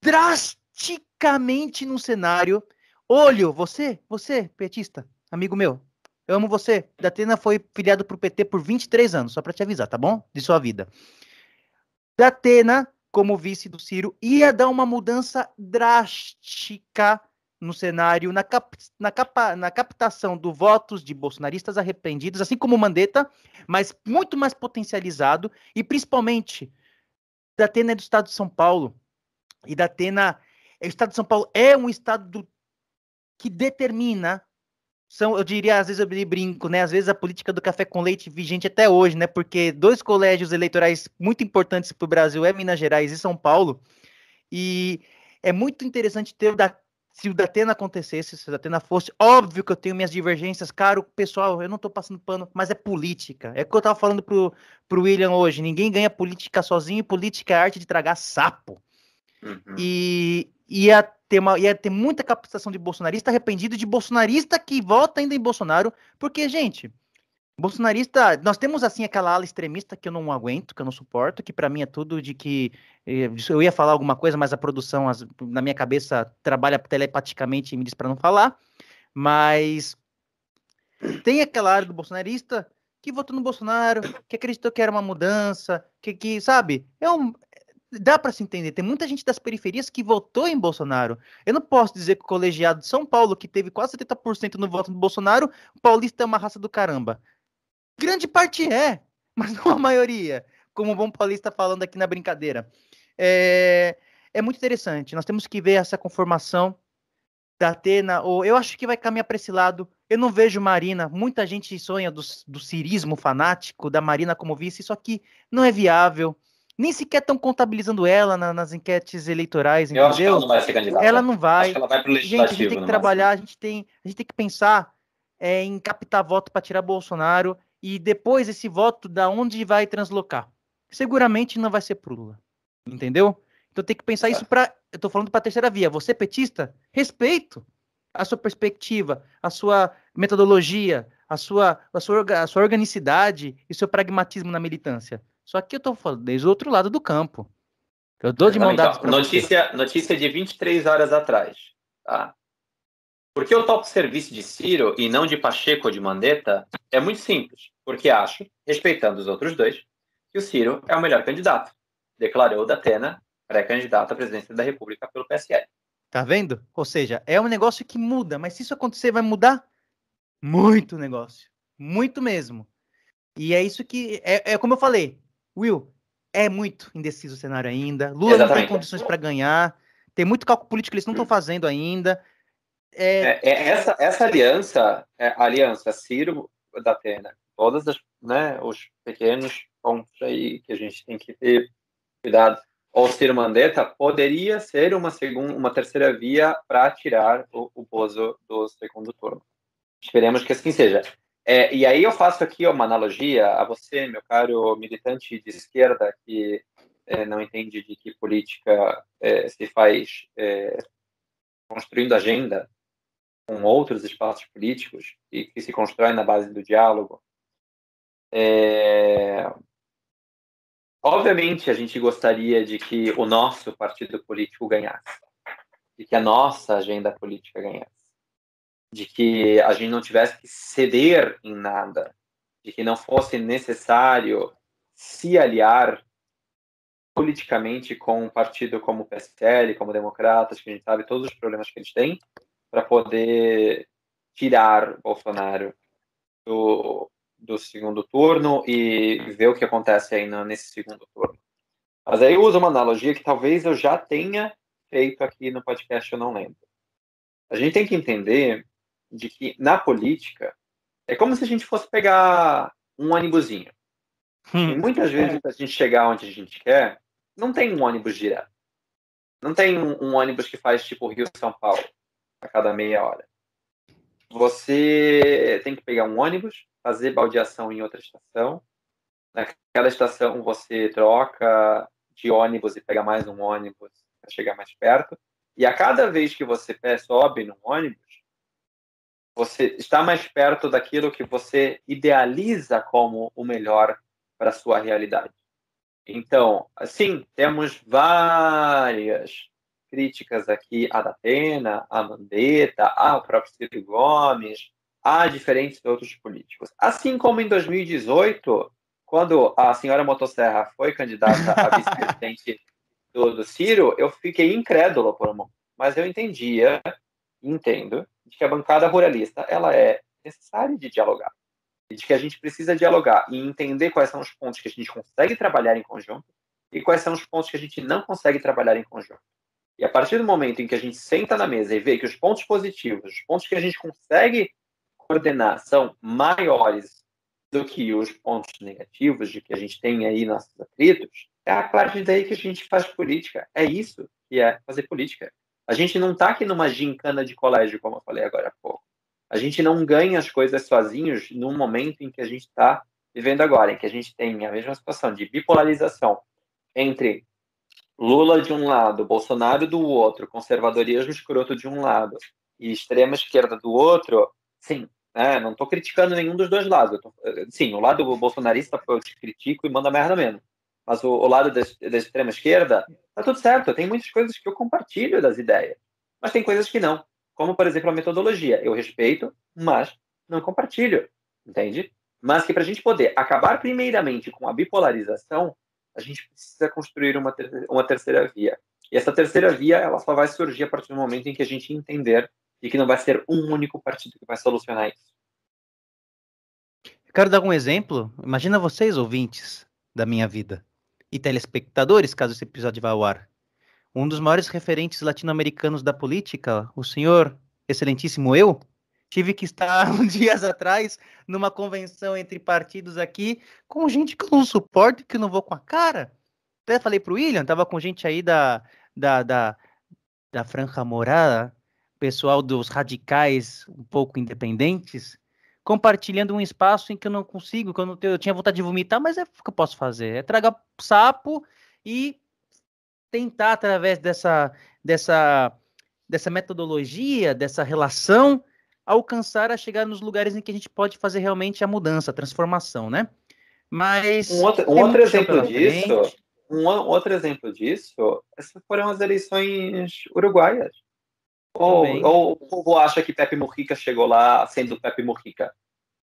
drasticamente no cenário. Olho, você, você, petista, amigo meu, eu amo você. Datena foi filiado pro PT por 23 anos, só para te avisar, tá bom? De sua vida. Datena, como vice do Ciro, ia dar uma mudança drástica no cenário, na, cap, na, capa, na captação do votos de bolsonaristas arrependidos, assim como Mandetta, mas muito mais potencializado, e principalmente, Datena é do estado de São Paulo, e Datena, o estado de São Paulo é um estado do, que determina são, eu diria, às vezes eu brinco, né? Às vezes a política do café com leite vigente até hoje, né? Porque dois colégios eleitorais muito importantes para o Brasil é Minas Gerais e São Paulo. E é muito interessante ter o da, se o Datena acontecesse, se o Datena fosse, óbvio que eu tenho minhas divergências, caro pessoal, eu não estou passando pano, mas é política. É o que eu estava falando pro, pro William hoje. Ninguém ganha política sozinho, política é arte de tragar sapo. Uhum. E ia ter, uma, ia ter muita captação de bolsonarista arrependido, de bolsonarista que vota ainda em Bolsonaro, porque, gente, bolsonarista, nós temos assim aquela ala extremista que eu não aguento, que eu não suporto, que para mim é tudo de que eh, eu ia falar alguma coisa, mas a produção as, na minha cabeça trabalha telepaticamente e me diz para não falar, mas Tem aquela área do bolsonarista que votou no Bolsonaro, que acreditou que era uma mudança, que, que sabe? É um, dá para se entender. Tem muita gente das periferias que votou em Bolsonaro. Eu não posso dizer que o colegiado de São Paulo, que teve quase 70% no voto do Bolsonaro, paulista é uma raça do caramba. Grande parte é, mas não a maioria, como o bom paulista falando aqui na brincadeira. É, é muito interessante. Nós temos que ver essa conformação da Atena, ou eu acho que vai caminhar para esse lado. Eu não vejo Marina, muita gente sonha do, do cirismo fanático, da Marina como vice, isso aqui não é viável nem sequer estão contabilizando ela na, nas enquetes eleitorais, entendeu? Eu acho que ela não vai ser candidata. Ela não vai. ela vai. Gente, a gente tem que trabalhar, a gente tem, a gente tem que pensar é, em captar voto para tirar Bolsonaro e depois esse voto da onde vai translocar. Seguramente não vai ser pro Lula, entendeu? Então tem que pensar isso para, eu tô falando para a terceira via. Você petista, respeito a sua perspectiva, a sua metodologia, a sua, a sua, a sua organicidade e seu pragmatismo na militância. Só que eu tô falando desde o outro lado do campo. Eu dou de dada então, notícia, notícia de 23 horas atrás. Tá? Por que eu topo serviço de Ciro e não de Pacheco ou de Mandetta? É muito simples. Porque acho, respeitando os outros dois, que o Ciro é o melhor candidato. Declarou da Atena, pré-candidato à presidência da República pelo PSL. Tá vendo? Ou seja, é um negócio que muda, mas se isso acontecer, vai mudar muito negócio. Muito mesmo. E é isso que. É, é como eu falei, Will, é muito indeciso o cenário ainda. Lula Exatamente. não tem condições para ganhar. Tem muito cálculo político que eles não estão fazendo ainda. É... É, é essa, essa aliança, é, aliança Ciro da Atena, todos né, os pequenos pontos aí que a gente tem que ter cuidado, ou Ciro Mandetta, poderia ser uma, segunda, uma terceira via para tirar o, o Bozo do segundo turno. Esperemos que assim seja. É, e aí eu faço aqui uma analogia a você, meu caro militante de esquerda, que é, não entende de que política é, se faz é, construindo agenda com outros espaços políticos e que se constrói na base do diálogo. É, obviamente, a gente gostaria de que o nosso partido político ganhasse, de que a nossa agenda política ganhasse de que a gente não tivesse que ceder em nada, de que não fosse necessário se aliar politicamente com um partido como o PSL, como Democratas, que a gente sabe todos os problemas que eles têm, para poder tirar Bolsonaro do, do segundo turno e ver o que acontece aí nesse segundo turno. Mas aí eu uso uma analogia que talvez eu já tenha feito aqui no podcast, eu não lembro. A gente tem que entender de que na política é como se a gente fosse pegar um ônibusinho. Hum. E muitas vezes, para a gente chegar onde a gente quer, não tem um ônibus direto. Não tem um, um ônibus que faz tipo Rio-São Paulo a cada meia hora. Você tem que pegar um ônibus, fazer baldeação em outra estação. Naquela estação você troca de ônibus e pega mais um ônibus para chegar mais perto. E a cada vez que você sobe num ônibus, você está mais perto daquilo que você idealiza como o melhor para sua realidade. Então, assim, temos várias críticas aqui à Datena, à Mandetta, ao próprio Ciro Gomes, a diferentes outros políticos. Assim como em 2018, quando a senhora Motosserra foi candidata a vice-presidente do, do Ciro, eu fiquei incrédulo por um momento. Mas eu entendia, entendo, de que a bancada ruralista ela é necessária de dialogar, de que a gente precisa dialogar e entender quais são os pontos que a gente consegue trabalhar em conjunto e quais são os pontos que a gente não consegue trabalhar em conjunto. E a partir do momento em que a gente senta na mesa e vê que os pontos positivos, os pontos que a gente consegue coordenar são maiores do que os pontos negativos de que a gente tem aí nossos atritos, é a partir daí que a gente faz política. É isso que é fazer política. A gente não está aqui numa gincana de colégio, como eu falei agora há pouco. A gente não ganha as coisas sozinhos num momento em que a gente está vivendo agora, em que a gente tem a mesma situação de bipolarização entre Lula de um lado, Bolsonaro do outro, conservadorismo escroto de um lado e extrema esquerda do outro, sim, né, não estou criticando nenhum dos dois lados. Tô, sim, o lado bolsonarista eu te critico e manda merda mesmo mas o, o lado da, da extrema esquerda, tá tudo certo. Tem muitas coisas que eu compartilho das ideias, mas tem coisas que não. Como, por exemplo, a metodologia. Eu respeito, mas não compartilho, entende? Mas que para a gente poder acabar primeiramente com a bipolarização, a gente precisa construir uma, ter uma terceira via. E essa terceira via, ela só vai surgir a partir do momento em que a gente entender e que não vai ser um único partido que vai solucionar isso. Quero dar um exemplo. Imagina vocês, ouvintes da minha vida, e telespectadores, caso esse episódio vá ao ar. Um dos maiores referentes latino-americanos da política, o senhor excelentíssimo eu, tive que estar uns dias atrás numa convenção entre partidos aqui com gente que eu não suporto, que eu não vou com a cara. Até falei pro William, tava com gente aí da, da, da, da Franja Morada, pessoal dos radicais um pouco independentes, compartilhando um espaço em que eu não consigo, que eu, não tenho, eu tinha vontade de vomitar, mas é o que eu posso fazer? É tragar sapo e tentar, através dessa, dessa, dessa metodologia, dessa relação, alcançar a chegar nos lugares em que a gente pode fazer realmente a mudança, a transformação, né? Mas um outro, um outro exemplo disso, um outro exemplo disso, essas foram as eleições uruguaias. Ou, ou, o povo acha que Pepe Mujica chegou lá sendo Pepe Mujica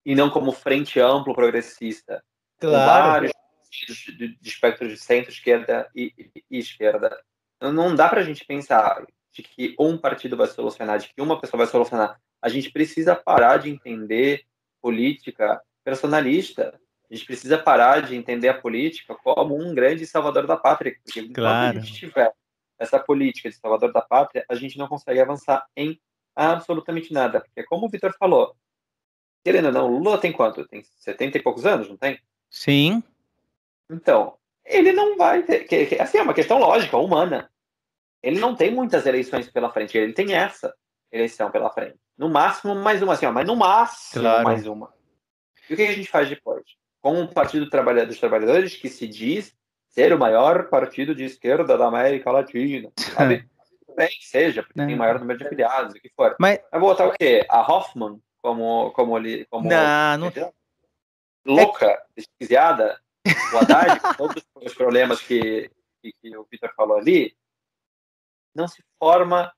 e não como frente amplo progressista. Claro. vários de, de espectro de centro, esquerda e, e, e esquerda. Não dá para a gente pensar de que um partido vai solucionar, de que uma pessoa vai solucionar. A gente precisa parar de entender política personalista. A gente precisa parar de entender a política como um grande salvador da pátria. Porque claro. enquanto a gente tiver essa política de salvador da pátria, a gente não consegue avançar em absolutamente nada. Porque, como o Vitor falou, querendo ou não, Lula tem quanto? Tem 70 e poucos anos, não tem? Sim. Então, ele não vai ter. Que, que, assim, é uma questão lógica, humana. Ele não tem muitas eleições pela frente, ele tem essa eleição pela frente. No máximo, mais uma, assim, ó, mas no máximo, claro. mais uma. E o que a gente faz depois? Com o Partido dos Trabalhadores, que se diz ser o maior partido de esquerda da América Latina, sabe? Bem, seja, porque é. tem maior número de afiliados, o que for. Mas... Vai botar o quê? A Hoffman como, como, ali, como não, não... louca, desquiciada, o Haddad, com todos os problemas que, que, que o Vitor falou ali, não se forma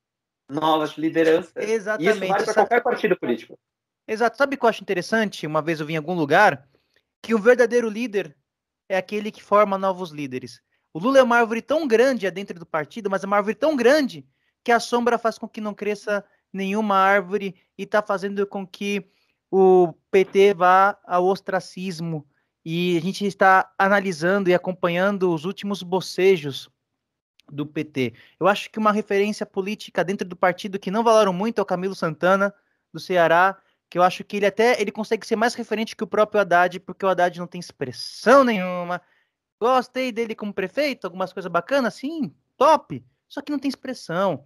novas lideranças. Exatamente. isso vale para qualquer partido político. Exato. Sabe o que eu acho interessante? Uma vez eu vi em algum lugar que o verdadeiro líder é aquele que forma novos líderes. O Lula é uma árvore tão grande dentro do partido, mas é uma árvore tão grande que a sombra faz com que não cresça nenhuma árvore e está fazendo com que o PT vá ao ostracismo. E a gente está analisando e acompanhando os últimos bocejos do PT. Eu acho que uma referência política dentro do partido que não valoram muito é o Camilo Santana, do Ceará, que eu acho que ele até ele consegue ser mais referente que o próprio Haddad, porque o Haddad não tem expressão nenhuma. Gostei dele como prefeito, algumas coisas bacanas, sim, top. Só que não tem expressão.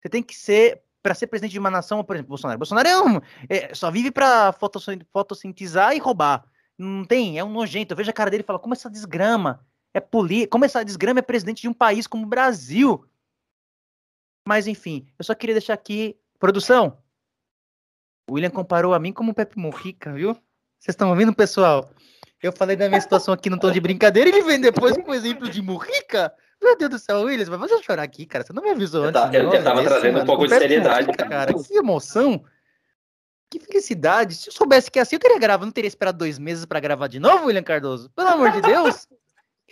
Você tem que ser para ser presidente de uma nação, por exemplo, Bolsonaro. Bolsonaro é um, é, só vive para fotossintetizar e roubar. Não tem, é um nojento. Eu vejo a cara dele e falo, como essa desgrama é política. Como essa desgrama é presidente de um país como o Brasil. Mas enfim, eu só queria deixar aqui. Produção. O William comparou a mim como o Pepe Mujica, viu? Vocês estão ouvindo, pessoal? Eu falei da minha situação aqui no tom de brincadeira e ele vem depois com um exemplo de Mujica. Meu Deus do céu, William, vai fazer eu chorar aqui, cara. Você não me avisou eu antes. Tá, eu já tava trazendo mano. um pouco de seriedade. Mujica, cara, que emoção. Que felicidade. Se eu soubesse que é assim, eu queria gravar. Não teria esperado dois meses para gravar de novo, William Cardoso? Pelo amor de Deus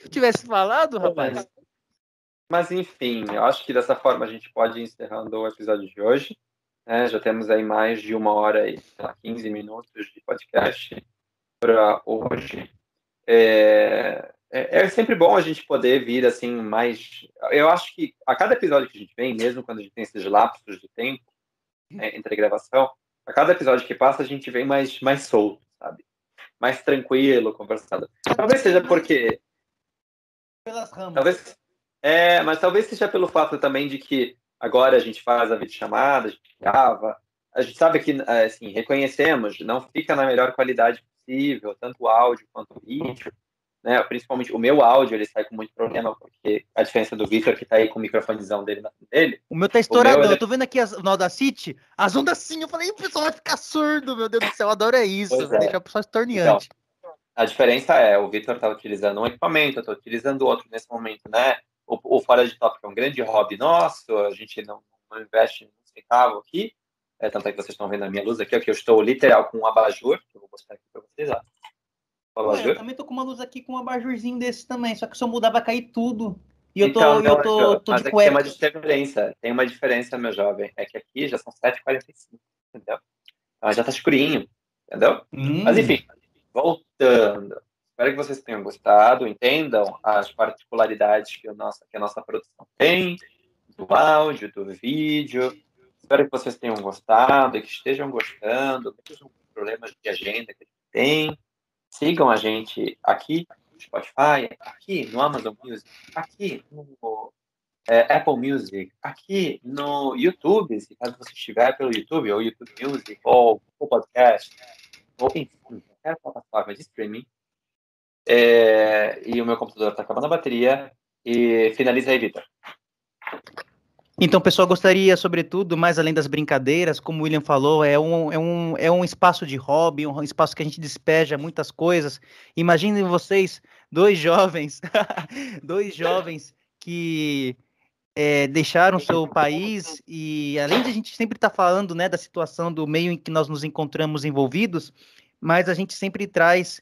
eu tivesse falado, rapaz. Mas enfim, eu acho que dessa forma a gente pode ir encerrando o episódio de hoje. Né? Já temos aí mais de uma hora e 15 minutos de podcast para hoje. É, é, é, sempre bom a gente poder vir assim mais. Eu acho que a cada episódio que a gente vem, mesmo quando a gente tem esses lapsos de tempo né, entre a gravação, a cada episódio que passa a gente vem mais mais solto, sabe? Mais tranquilo, conversado. Talvez seja porque pelas ramas. Talvez, é, mas talvez seja pelo fato também de que agora a gente faz a videochamada, a gente grava, a gente sabe que, assim, reconhecemos, não fica na melhor qualidade possível, tanto o áudio quanto o vídeo, né? Principalmente o meu áudio, ele sai com muito problema, porque a diferença do Victor, que tá aí com o microfonezão dele na dele. O meu tá estourado, meu, eu tô vendo aqui as, no Audacity, as ondas assim, eu falei, o pessoal vai ficar surdo, meu Deus do céu, eu adoro é isso, é. deixar o pessoal estorneante. Então, a diferença é, o Victor está utilizando um equipamento, eu estou utilizando outro nesse momento, né? O, o Fora de Tópico é um grande hobby nosso, a gente não, não investe um centavo aqui, É, tanto é que vocês estão vendo a minha luz aqui, que eu estou literal com um abajur, que eu vou mostrar aqui para vocês. Ó. Ué, eu também tô com uma luz aqui com um abajurzinho desse também, só que se eu mudar vai cair tudo. E eu tô, então, eu tô, não, tô mas de é cueca. tem uma diferença, tem uma diferença, meu jovem, é que aqui já são 7h45, entendeu? Então já tá escurinho, entendeu? Hum. Mas enfim, voltando. Espero que vocês tenham gostado, entendam as particularidades que, o nossa, que a nossa produção tem, do áudio, do vídeo. Espero que vocês tenham gostado que estejam gostando, mesmo com problemas de agenda que a gente tem. Sigam a gente aqui no Spotify, aqui no Amazon Music, aqui no é, Apple Music, aqui no YouTube, se caso você estiver pelo YouTube, ou YouTube Music, ou o podcast, ou enfim, qualquer plataforma de streaming. É, e o meu computador está acabando a bateria. E finaliza aí, Vitor. Então, pessoal, gostaria, sobretudo, mais além das brincadeiras, como o William falou, é um, é um, é um espaço de hobby, um espaço que a gente despeja muitas coisas. Imaginem vocês, dois jovens, dois jovens que é, deixaram seu país e, além de a gente sempre estar tá falando né, da situação do meio em que nós nos encontramos envolvidos, mas a gente sempre traz.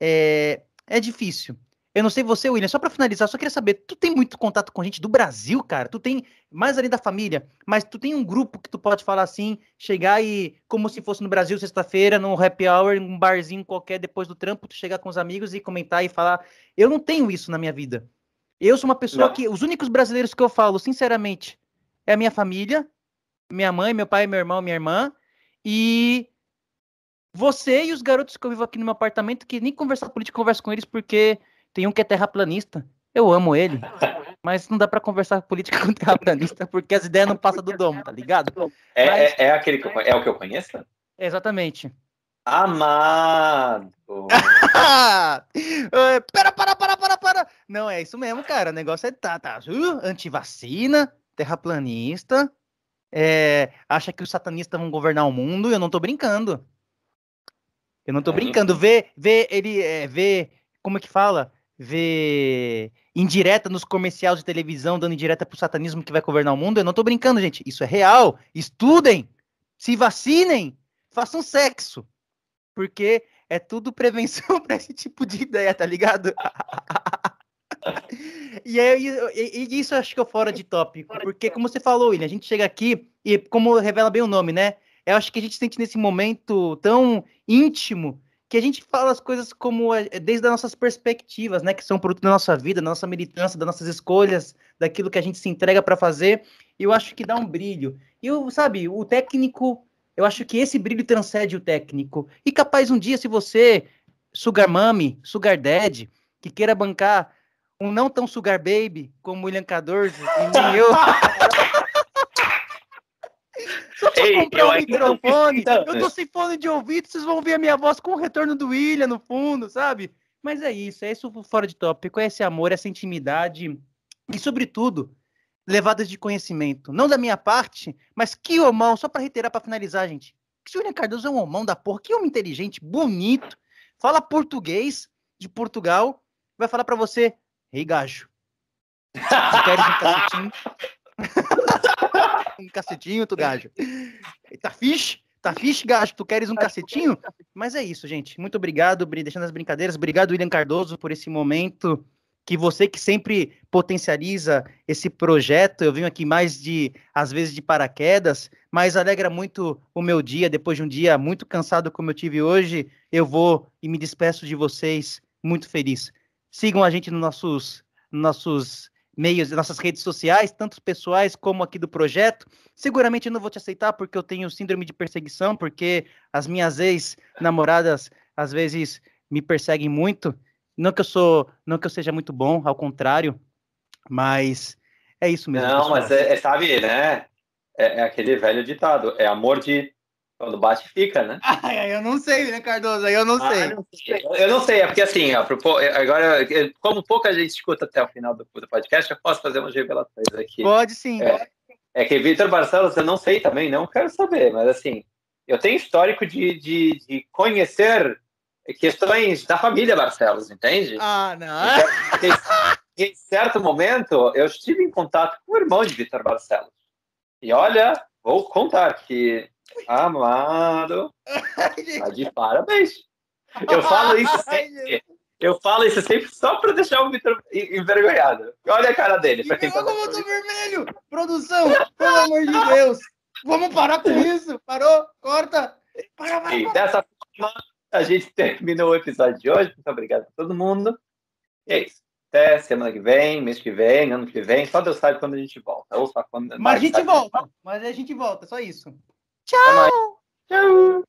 É, é difícil. Eu não sei você, William, só para finalizar, só queria saber, tu tem muito contato com gente do Brasil, cara? Tu tem, mais além da família, mas tu tem um grupo que tu pode falar assim, chegar e, como se fosse no Brasil, sexta-feira, no happy hour, um barzinho qualquer, depois do trampo, tu chegar com os amigos e comentar e falar, eu não tenho isso na minha vida. Eu sou uma pessoa não. que, os únicos brasileiros que eu falo, sinceramente, é a minha família, minha mãe, meu pai, meu irmão, minha irmã, e você e os garotos que eu vivo aqui no meu apartamento, que nem conversar política, converso com eles porque tem um que é terraplanista. Eu amo ele, mas não dá para conversar política com terraplanista porque as ideias não passam do domo, tá ligado? É, Mas- é, é aquele que eu, é o que eu conheço? Exatamente. Amado! É, pera, para, para, para, para. Não, é isso mesmo, cara. O negócio é tá, tá. Uh, antivacina, terraplanista, é, acha que os satanistas vão governar o mundo. Eu não tô brincando. Eu não tô É. brincando. Vê, vê ele, é, vê, como é que fala? Vê indireta nos comerciais de televisão, dando indireta pro satanismo que vai governar o mundo. Eu não tô brincando, gente. Isso é real. Estudem, se vacinem, façam sexo. Porque é tudo prevenção para esse tipo de ideia, tá ligado? e, é, e, e isso eu acho que é fora de tópico, porque como você falou, William, a gente chega aqui e como revela bem o nome, né? Eu acho que a gente sente nesse momento tão íntimo que a gente fala as coisas como é, desde as nossas perspectivas, né? Que são produto da nossa vida, da nossa militância, das nossas escolhas, daquilo que a gente se entrega para fazer. Eu acho que dá um brilho. E sabe, o técnico eu acho que esse brilho transcende o técnico. E capaz um dia, se você, sugar mami, sugar dad, que queira bancar um não tão sugar baby como o William Cadorzo e nem eu. Só pra Ei, eu um microfone. Eu tô sem fone de ouvido, vocês vão ouvir a minha voz com o retorno do William no fundo, sabe? Mas é isso, é isso fora de tópico, é esse amor, essa intimidade e, sobretudo, levadas de conhecimento. Não da minha parte, mas que homão, só para reiterar, para finalizar, gente. Que se o William Cardoso é um homão da porra, que homem inteligente, bonito, fala português de Portugal, vai falar para você, ei, gajo, tu queres um cacetinho? Um cacetinho, tu gajo. Tá fixe? Tá fixe, gajo? Tu queres um cacetinho? Mas é isso, gente. Muito obrigado, Bri- deixando as brincadeiras. Obrigado, William Cardoso, por esse momento que você que sempre potencializa esse projeto. Eu venho aqui mais de, às vezes, de paraquedas, mas alegra muito o meu dia. Depois de um dia muito cansado como eu tive hoje, eu vou e me despeço de vocês muito feliz. Sigam a gente nos nossos, nos nossos meios, nossas redes sociais, tanto pessoais como aqui do projeto. Seguramente eu não vou te aceitar porque eu tenho síndrome de perseguição, porque as minhas ex-namoradas às vezes me perseguem muito. Não que eu sou, não que eu seja muito bom, ao contrário, mas é isso mesmo. Não, pessoal. mas é, é, sabe, né? É, é aquele velho ditado. É amor de quando bate fica, né? Ai, eu não sei, né, Cardoso? Aí eu não Ah, sei. não sei. Eu não sei, é porque assim, ó, pro- agora, como pouca gente escuta até o final do, do podcast, eu posso fazer umas revelações aqui. Pode sim. É. É que Vitor Barcelos, eu não sei também, não quero saber, mas assim, eu tenho histórico de, de, de conhecer questões da família Barcelos, entende? Ah, não. Porque em certo momento eu estive em contato com o irmão de Vitor Barcelos. E olha, vou contar que Amado. Tá de parabéns. Eu falo isso sempre. Eu falo isso sempre só para deixar o Vitor envergonhado. Olha a cara dele. Pra quem tá como eu tô vermelho! Produção, pelo amor de Deus! Vamos parar com isso! Parou? Corta! Para, para, e dessa forma, a gente terminou o episódio de hoje. Muito obrigado a todo mundo. E é isso. Até semana que vem, mês que vem, ano que vem. Só Deus sabe quando a gente volta. Ou só quando. Mas a gente volta. Mas a gente volta, só isso. Chao. Ciao!